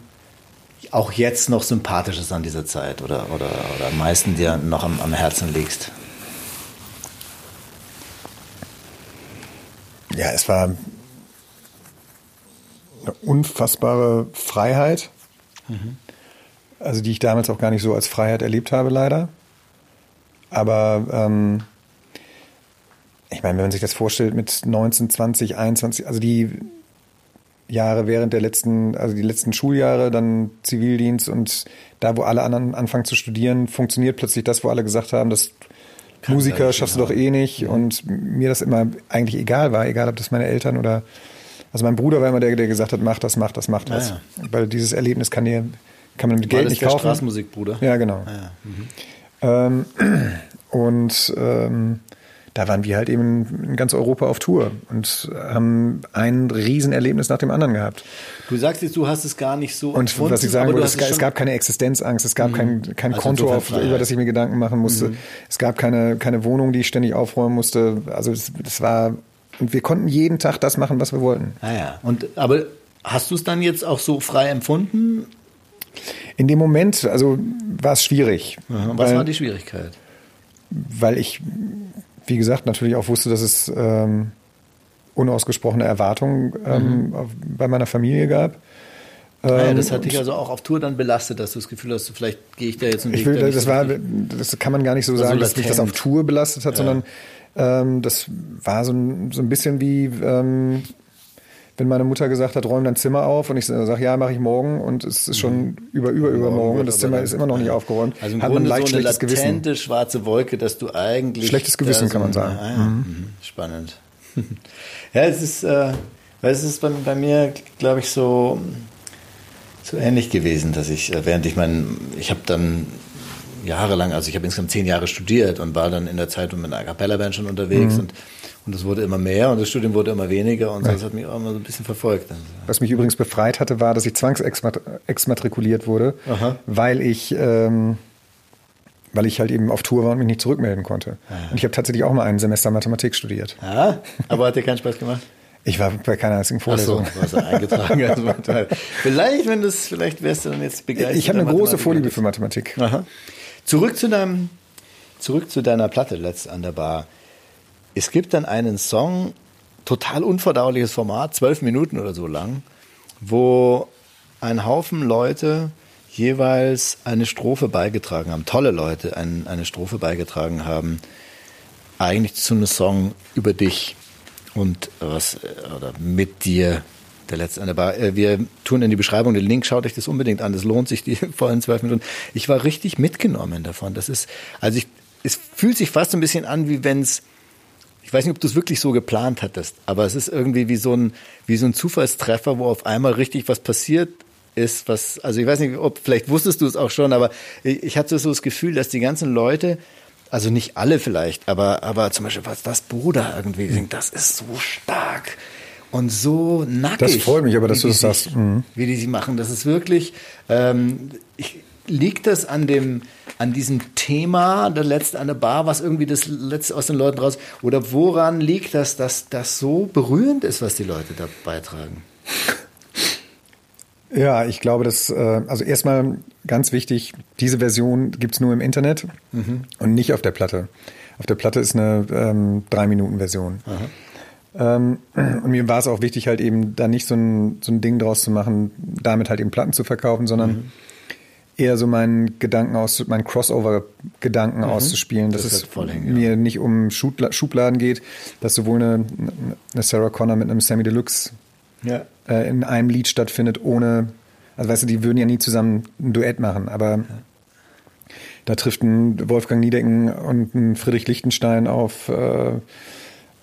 auch jetzt noch Sympathisches an dieser Zeit oder, oder, oder am meisten dir noch am, am Herzen liegst? Ja, es war eine unfassbare Freiheit, mhm. also die ich damals auch gar nicht so als Freiheit erlebt habe, leider. Aber ähm, ich meine, wenn man sich das vorstellt mit 19, 20, 21, also die Jahre während der letzten, also die letzten Schuljahre, dann Zivildienst und da, wo alle anderen anfangen zu studieren, funktioniert plötzlich das, wo alle gesagt haben, das Kann Musiker schaffst genau. du doch eh nicht. Ja. Und mir das immer eigentlich egal war, egal ob das meine Eltern oder also mein Bruder war immer der, der gesagt hat, mach das, mach das, mach das. Ah, ja. Weil dieses Erlebnis kann dir, kann man mit Geld nicht kaufen. Straßenmusikbruder. Ja, genau. Ah, mhm. ähm, und ähm, da waren wir halt eben in ganz Europa auf Tour und haben ein Riesenerlebnis nach dem anderen gehabt. Du sagst jetzt, du hast es gar nicht so. Und was ich sagen wollte, es, es, gab keine Existenzangst, es gab mhm. kein, kein also Konto, auf, über das ich mir Gedanken machen musste. Mhm. Es gab keine, keine Wohnung, die ich ständig aufräumen musste. Also es, das war, und wir konnten jeden Tag das machen, was wir wollten. Ah ja. Und, aber hast du es dann jetzt auch so frei empfunden? In dem Moment, also war es schwierig. Aha, was weil, war die Schwierigkeit? Weil ich wie gesagt, natürlich auch wusste, dass es ähm, unausgesprochene Erwartungen ähm, mhm. bei meiner Familie gab. Ah ja, das hat dich also auch auf Tour dann belastet, dass du das Gefühl hast, vielleicht gehe ich da jetzt einen Weg. Ich will, das, war, das kann man gar nicht so sagen, so dass mich das auf Tour belastet hat, ja. sondern ähm, das war so ein, so ein bisschen wie, ähm, wenn meine Mutter gesagt hat, räum dein Zimmer auf und ich sage, ja, mache ich morgen und es ist schon mhm. über, über, übermorgen und das Zimmer ist immer noch nicht aufgeräumt. Also im hat Grunde man leicht so eine latente Gewissen. schwarze Wolke, dass du eigentlich... Schlechtes Gewissen kann man sagen. Ah, ja. mhm. mhm. Spannend. ja, es ist, äh, es ist bei, bei mir, glaube ich, so, so ähnlich gewesen, dass ich, äh, während ich mein, ich habe dann jahrelang, also ich habe insgesamt zehn Jahre studiert und war dann in der Zeit mit einer A Cappella Band schon unterwegs mhm. und und es wurde immer mehr und das Studium wurde immer weniger und ja. das hat mich auch immer so ein bisschen verfolgt. Was mich übrigens befreit hatte, war, dass ich zwangsexmatrikuliert wurde, Aha. weil ich ähm, weil ich halt eben auf Tour war und mich nicht zurückmelden konnte. Aha. Und ich habe tatsächlich auch mal ein Semester Mathematik studiert. Ja, aber hat dir keinen Spaß gemacht? Ich war bei keiner einzigen Vorlesung. Ach so, warst eingetragen. Also vielleicht, wenn das, vielleicht wärst du dann jetzt begeistert. Ich habe eine große Vorliebe für Mathematik. Aha. Zurück zu deinem, zurück zu deiner Platte letzt an der Bar. Es gibt dann einen Song, total unverdauliches Format, zwölf Minuten oder so lang, wo ein Haufen Leute jeweils eine Strophe beigetragen haben, tolle Leute ein, eine Strophe beigetragen haben, eigentlich zu einem Song über dich und was oder mit dir. Der letzte eine Bar. Äh, wir tun in die Beschreibung den Link, schaut euch das unbedingt an. Das lohnt sich die vollen zwölf Minuten. Ich war richtig mitgenommen davon. Das ist, also ich, es fühlt sich fast ein bisschen an, wie wenn es ich weiß nicht, ob du es wirklich so geplant hattest, aber es ist irgendwie wie so ein, wie so ein Zufallstreffer, wo auf einmal richtig was passiert ist, was, also ich weiß nicht, ob, vielleicht wusstest du es auch schon, aber ich, ich hatte so das Gefühl, dass die ganzen Leute, also nicht alle vielleicht, aber, aber zum Beispiel, was das Bruder irgendwie singt, das ist so stark und so nackig. Das freut mich aber, dass du das sagst. Mhm. Wie die sie machen, das ist wirklich, ähm, ich, liegt das an dem, an diesem Thema, der letzte an der Bar, was irgendwie das letzte aus den Leuten raus, oder woran liegt das, dass das so berührend ist, was die Leute da beitragen? Ja, ich glaube, dass, äh, also erstmal ganz wichtig, diese Version gibt es nur im Internet mhm. und nicht auf der Platte. Auf der Platte ist eine ähm, Drei-Minuten-Version. Ähm, und mir war es auch wichtig, halt eben da nicht so ein, so ein Ding draus zu machen, damit halt eben Platten zu verkaufen, sondern mhm. Eher so meinen Gedanken aus, meinen Crossover-Gedanken mhm. auszuspielen, dass das es hängen, mir ja. nicht um Schubladen geht, dass sowohl eine, eine Sarah Connor mit einem Sammy Deluxe ja. äh, in einem Lied stattfindet, ohne, also weißt du, die würden ja nie zusammen ein Duett machen, aber ja. da trifft ein Wolfgang Niedecken und ein Friedrich Lichtenstein auf, äh,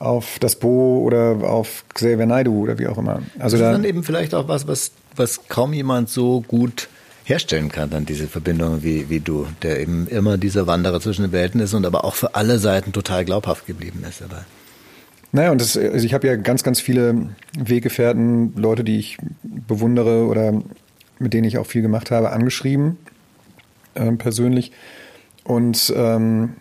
auf das Bo oder auf Xavier Naidu oder wie auch immer. Also das ist da, dann eben vielleicht auch was, was, was kaum jemand so gut herstellen kann, dann diese Verbindung wie, wie du, der eben immer dieser Wanderer zwischen den Welten ist und aber auch für alle Seiten total glaubhaft geblieben ist dabei. Naja, und das, also ich habe ja ganz, ganz viele Weggefährten, Leute, die ich bewundere oder mit denen ich auch viel gemacht habe, angeschrieben, äh, persönlich. Und ähm,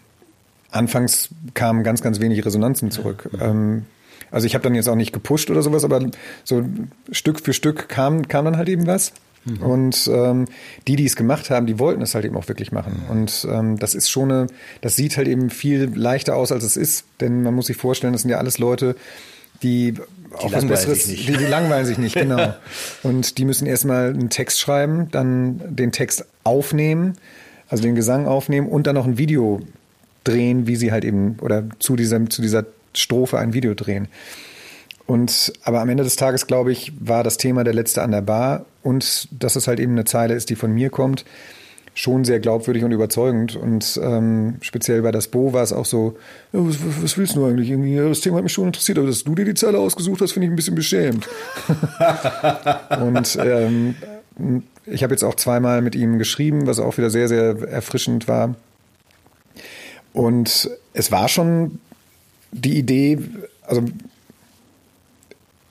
anfangs kamen ganz, ganz wenig Resonanzen zurück. Ähm, also ich habe dann jetzt auch nicht gepusht oder sowas, aber so Stück für Stück kam, kam dann halt eben was. Mhm. Und ähm, die, die es gemacht haben, die wollten es halt eben auch wirklich machen. Mhm. Und ähm, das ist schon eine, das sieht halt eben viel leichter aus, als es ist. Denn man muss sich vorstellen, das sind ja alles Leute, die, die auch was Besseres, die, die langweilen sich nicht, genau. Und die müssen erstmal einen Text schreiben, dann den Text aufnehmen, also den Gesang aufnehmen und dann noch ein Video drehen, wie sie halt eben, oder zu dieser, zu dieser Strophe ein Video drehen. Und aber am Ende des Tages, glaube ich, war das Thema der letzte an der Bar und dass es halt eben eine Zeile ist, die von mir kommt, schon sehr glaubwürdig und überzeugend. Und ähm, speziell bei das Bo war es auch so, ja, was, was, willst du eigentlich? Irgendwie, das Thema hat mich schon interessiert, aber dass du dir die Zeile ausgesucht hast, finde ich ein bisschen beschämt. und ähm, ich habe jetzt auch zweimal mit ihm geschrieben, was auch wieder sehr, sehr erfrischend war. Und es war schon die Idee, also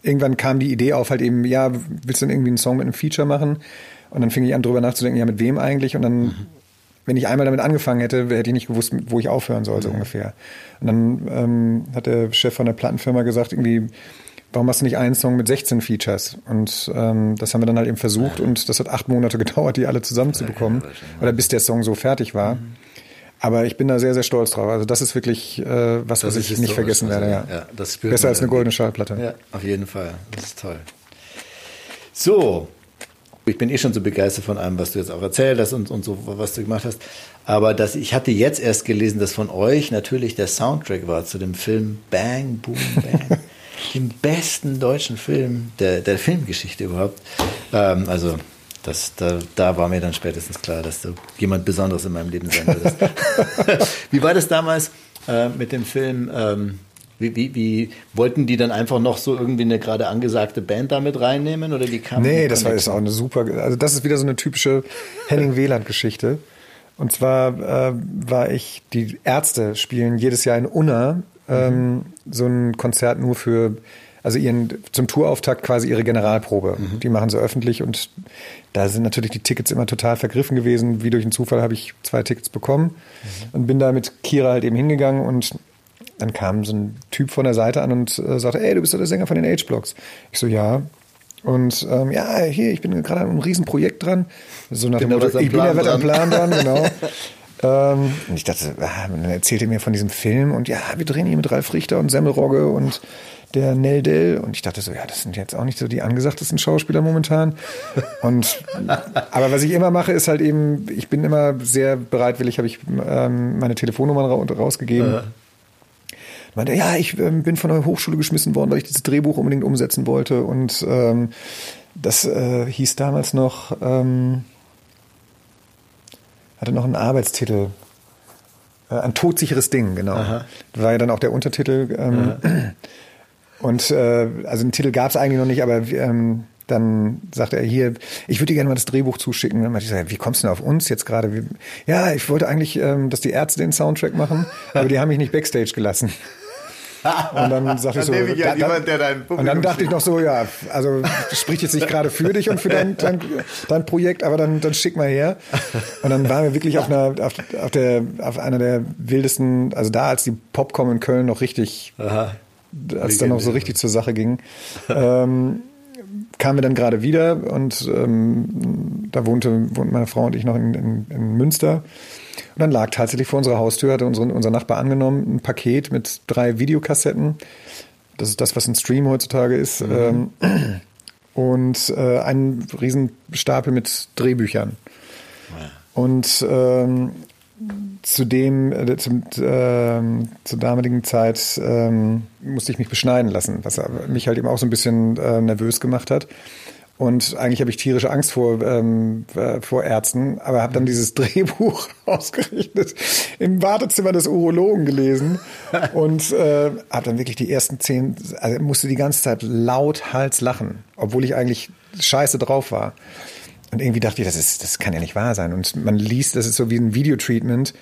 irgendwann kam die Idee auf, halt eben, ja, willst du denn irgendwie einen Song mit einem Feature machen? Und dann fing ich an, drüber nachzudenken, ja, mit wem eigentlich? Und dann, mhm. wenn ich einmal damit angefangen hätte, hätte ich nicht gewusst, wo ich aufhören soll, so mhm. ungefähr. Und dann ähm, hat der Chef von der Plattenfirma gesagt, irgendwie, warum machst du nicht einen Song mit 16 Features? Und ähm, das haben wir dann halt eben versucht und das hat acht Monate gedauert, die alle zusammenzubekommen. Oder bis der Song so fertig war. Mhm. Aber ich bin da sehr, sehr stolz drauf. Also das ist wirklich äh, was, das was ich nicht vergessen werde. Ja. ja Besser als eine goldene Schallplatte. Ja, auf jeden Fall. Das ist toll. So, ich bin eh schon so begeistert von allem, was du jetzt auch erzählt hast und, und so, was du gemacht hast. Aber das, ich hatte jetzt erst gelesen, dass von euch natürlich der Soundtrack war zu dem Film Bang, Boom, Bang. dem besten deutschen Film der, der Filmgeschichte überhaupt. Ähm, also das, da, da war mir dann spätestens klar, dass du jemand Besonderes in meinem Leben sein würdest. wie war das damals äh, mit dem Film? Ähm, wie, wie, wie, wollten die dann einfach noch so irgendwie eine gerade angesagte Band damit reinnehmen oder wie kam Nee, das war jetzt auch eine super, also das ist wieder so eine typische Henning Wieland Geschichte. Und zwar äh, war ich, die Ärzte spielen jedes Jahr in Unna ähm, mhm. so ein Konzert nur für, also ihren zum Tourauftakt quasi ihre Generalprobe. Mhm. Die machen sie öffentlich und da sind natürlich die Tickets immer total vergriffen gewesen. Wie durch einen Zufall habe ich zwei Tickets bekommen mhm. und bin da mit Kira halt eben hingegangen und dann kam so ein Typ von der Seite an und äh, sagte, ey, du bist doch der Sänger von den Age-Blocks. Ich so, ja. Und ähm, ja, hier, ich bin gerade an einem Riesenprojekt dran. So nach bin dem Motto, ich bin ja am Plan dran, genau. ähm, und ich dachte, ah, dann erzählt er mir von diesem Film und ja, wir drehen hier mit Ralf Richter und Semmelrogge und der Nell Dell. Und ich dachte so, ja, das sind jetzt auch nicht so die angesagtesten Schauspieler momentan. Und aber was ich immer mache, ist halt eben, ich bin immer sehr bereitwillig, habe ich ähm, meine Telefonnummer rausgegeben. Ja meinte, ja, ich ähm, bin von der Hochschule geschmissen worden, weil ich dieses Drehbuch unbedingt umsetzen wollte. Und ähm, das äh, hieß damals noch, ähm, hatte noch einen Arbeitstitel. Äh, ein todsicheres Ding, genau. Aha. War ja dann auch der Untertitel. Ähm, und äh, also einen Titel gab es eigentlich noch nicht, aber ähm, dann sagte er hier, ich würde dir gerne mal das Drehbuch zuschicken. dann meinte ich, so, wie kommst du denn auf uns jetzt gerade? Ja, ich wollte eigentlich, ähm, dass die Ärzte den Soundtrack machen, aber die haben mich nicht Backstage gelassen. Und dann sagte ich so, ich ja da, jemand, der dein und dann dachte ich noch so, ja, also spricht jetzt nicht gerade für dich und für dein, dein, dein, Projekt, aber dann, dann schick mal her. Und dann waren wir wirklich auf einer, auf, auf der, auf einer der wildesten, also da, als die Popcom in Köln noch richtig, Aha. Als es dann noch so richtig zur Sache ging, ähm, kamen wir dann gerade wieder und ähm, da wohnte, wohnten meine Frau und ich noch in, in, in Münster. Und dann lag tatsächlich vor unserer Haustür, hatte unsere, unser Nachbar angenommen, ein Paket mit drei Videokassetten. Das ist das, was ein Stream heutzutage ist. Mhm. Ähm, und äh, einen riesen Stapel mit Drehbüchern. Ja. Und ähm, zu dem, äh, zum, äh, zur damaligen Zeit ähm, musste ich mich beschneiden lassen, was mich halt eben auch so ein bisschen äh, nervös gemacht hat. Und eigentlich habe ich tierische Angst vor, ähm, äh, vor Ärzten, aber habe dann dieses Drehbuch ausgerichtet im Wartezimmer des Urologen gelesen und äh, habe dann wirklich die ersten zehn, also musste die ganze Zeit laut Hals lachen, obwohl ich eigentlich scheiße drauf war. Und irgendwie dachte ich, das, ist, das kann ja nicht wahr sein. Und man liest, das ist so wie ein Videotreatment.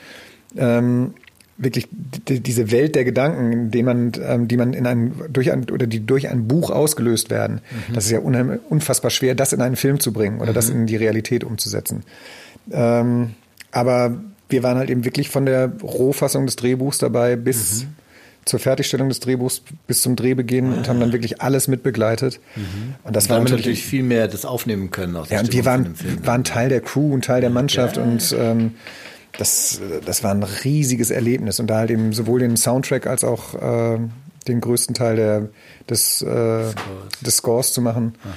Ähm, wirklich diese Welt der Gedanken, die man, ähm, die man in ein, durch ein, oder die durch ein Buch ausgelöst werden. Mhm. Das ist ja unfassbar schwer, das in einen Film zu bringen oder mhm. das in die Realität umzusetzen. Ähm, aber wir waren halt eben wirklich von der Rohfassung des Drehbuchs dabei bis mhm. Zur Fertigstellung des Drehbuchs, bis zum Drehbeginn und haben dann wirklich alles mitbegleitet. Mhm. Und das und war natürlich, natürlich viel mehr das aufnehmen können. ja, und wir waren, waren Teil der Crew und Teil der Mannschaft ja. und ähm, das, das war ein riesiges Erlebnis und da halt eben sowohl den Soundtrack als auch äh, den größten Teil der, des, äh, Scores. des Scores zu machen. Mhm.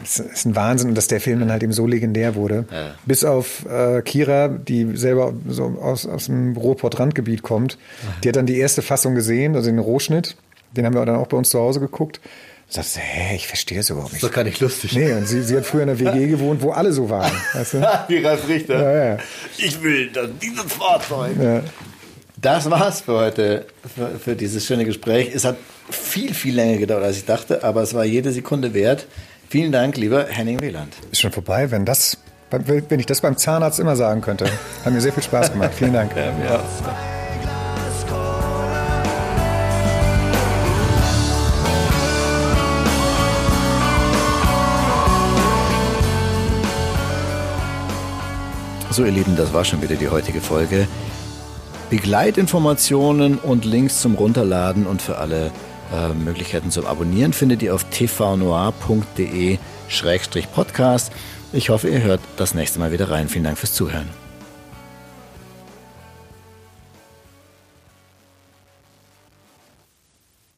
Das ist ein Wahnsinn und dass der Film dann halt eben so legendär wurde. Ja. Bis auf äh, Kira, die selber so aus, aus dem Ruhrpott-Randgebiet kommt. Die hat dann die erste Fassung gesehen, also den Rohschnitt. Den haben wir dann auch bei uns zu Hause geguckt sagst du, hä, ich verstehe das überhaupt nicht. Das ist doch gar nicht lustig. Nee, und sie, sie hat früher in einer WG gewohnt, wo alle so waren. Weißt du? Wie Ralf Richter. Ja, ja. Ich will dann dieses Fahrzeug. Ja. Das war's für heute, für, für, dieses schöne Gespräch. Es hat viel, viel länger gedauert, als ich dachte, aber es war jede Sekunde wert. Vielen Dank, lieber Henning Wieland. Ist schon vorbei, wenn das, wenn ich das beim Zahnarzt immer sagen könnte. Hat mir sehr viel Spaß gemacht. Vielen Dank. Ja, ja. So, ihr Lieben, das war schon wieder die heutige Folge. Begleitinformationen und Links zum Runterladen und für alle äh, Möglichkeiten zum Abonnieren findet ihr auf tvnoir.de-podcast. Ich hoffe, ihr hört das nächste Mal wieder rein. Vielen Dank fürs Zuhören.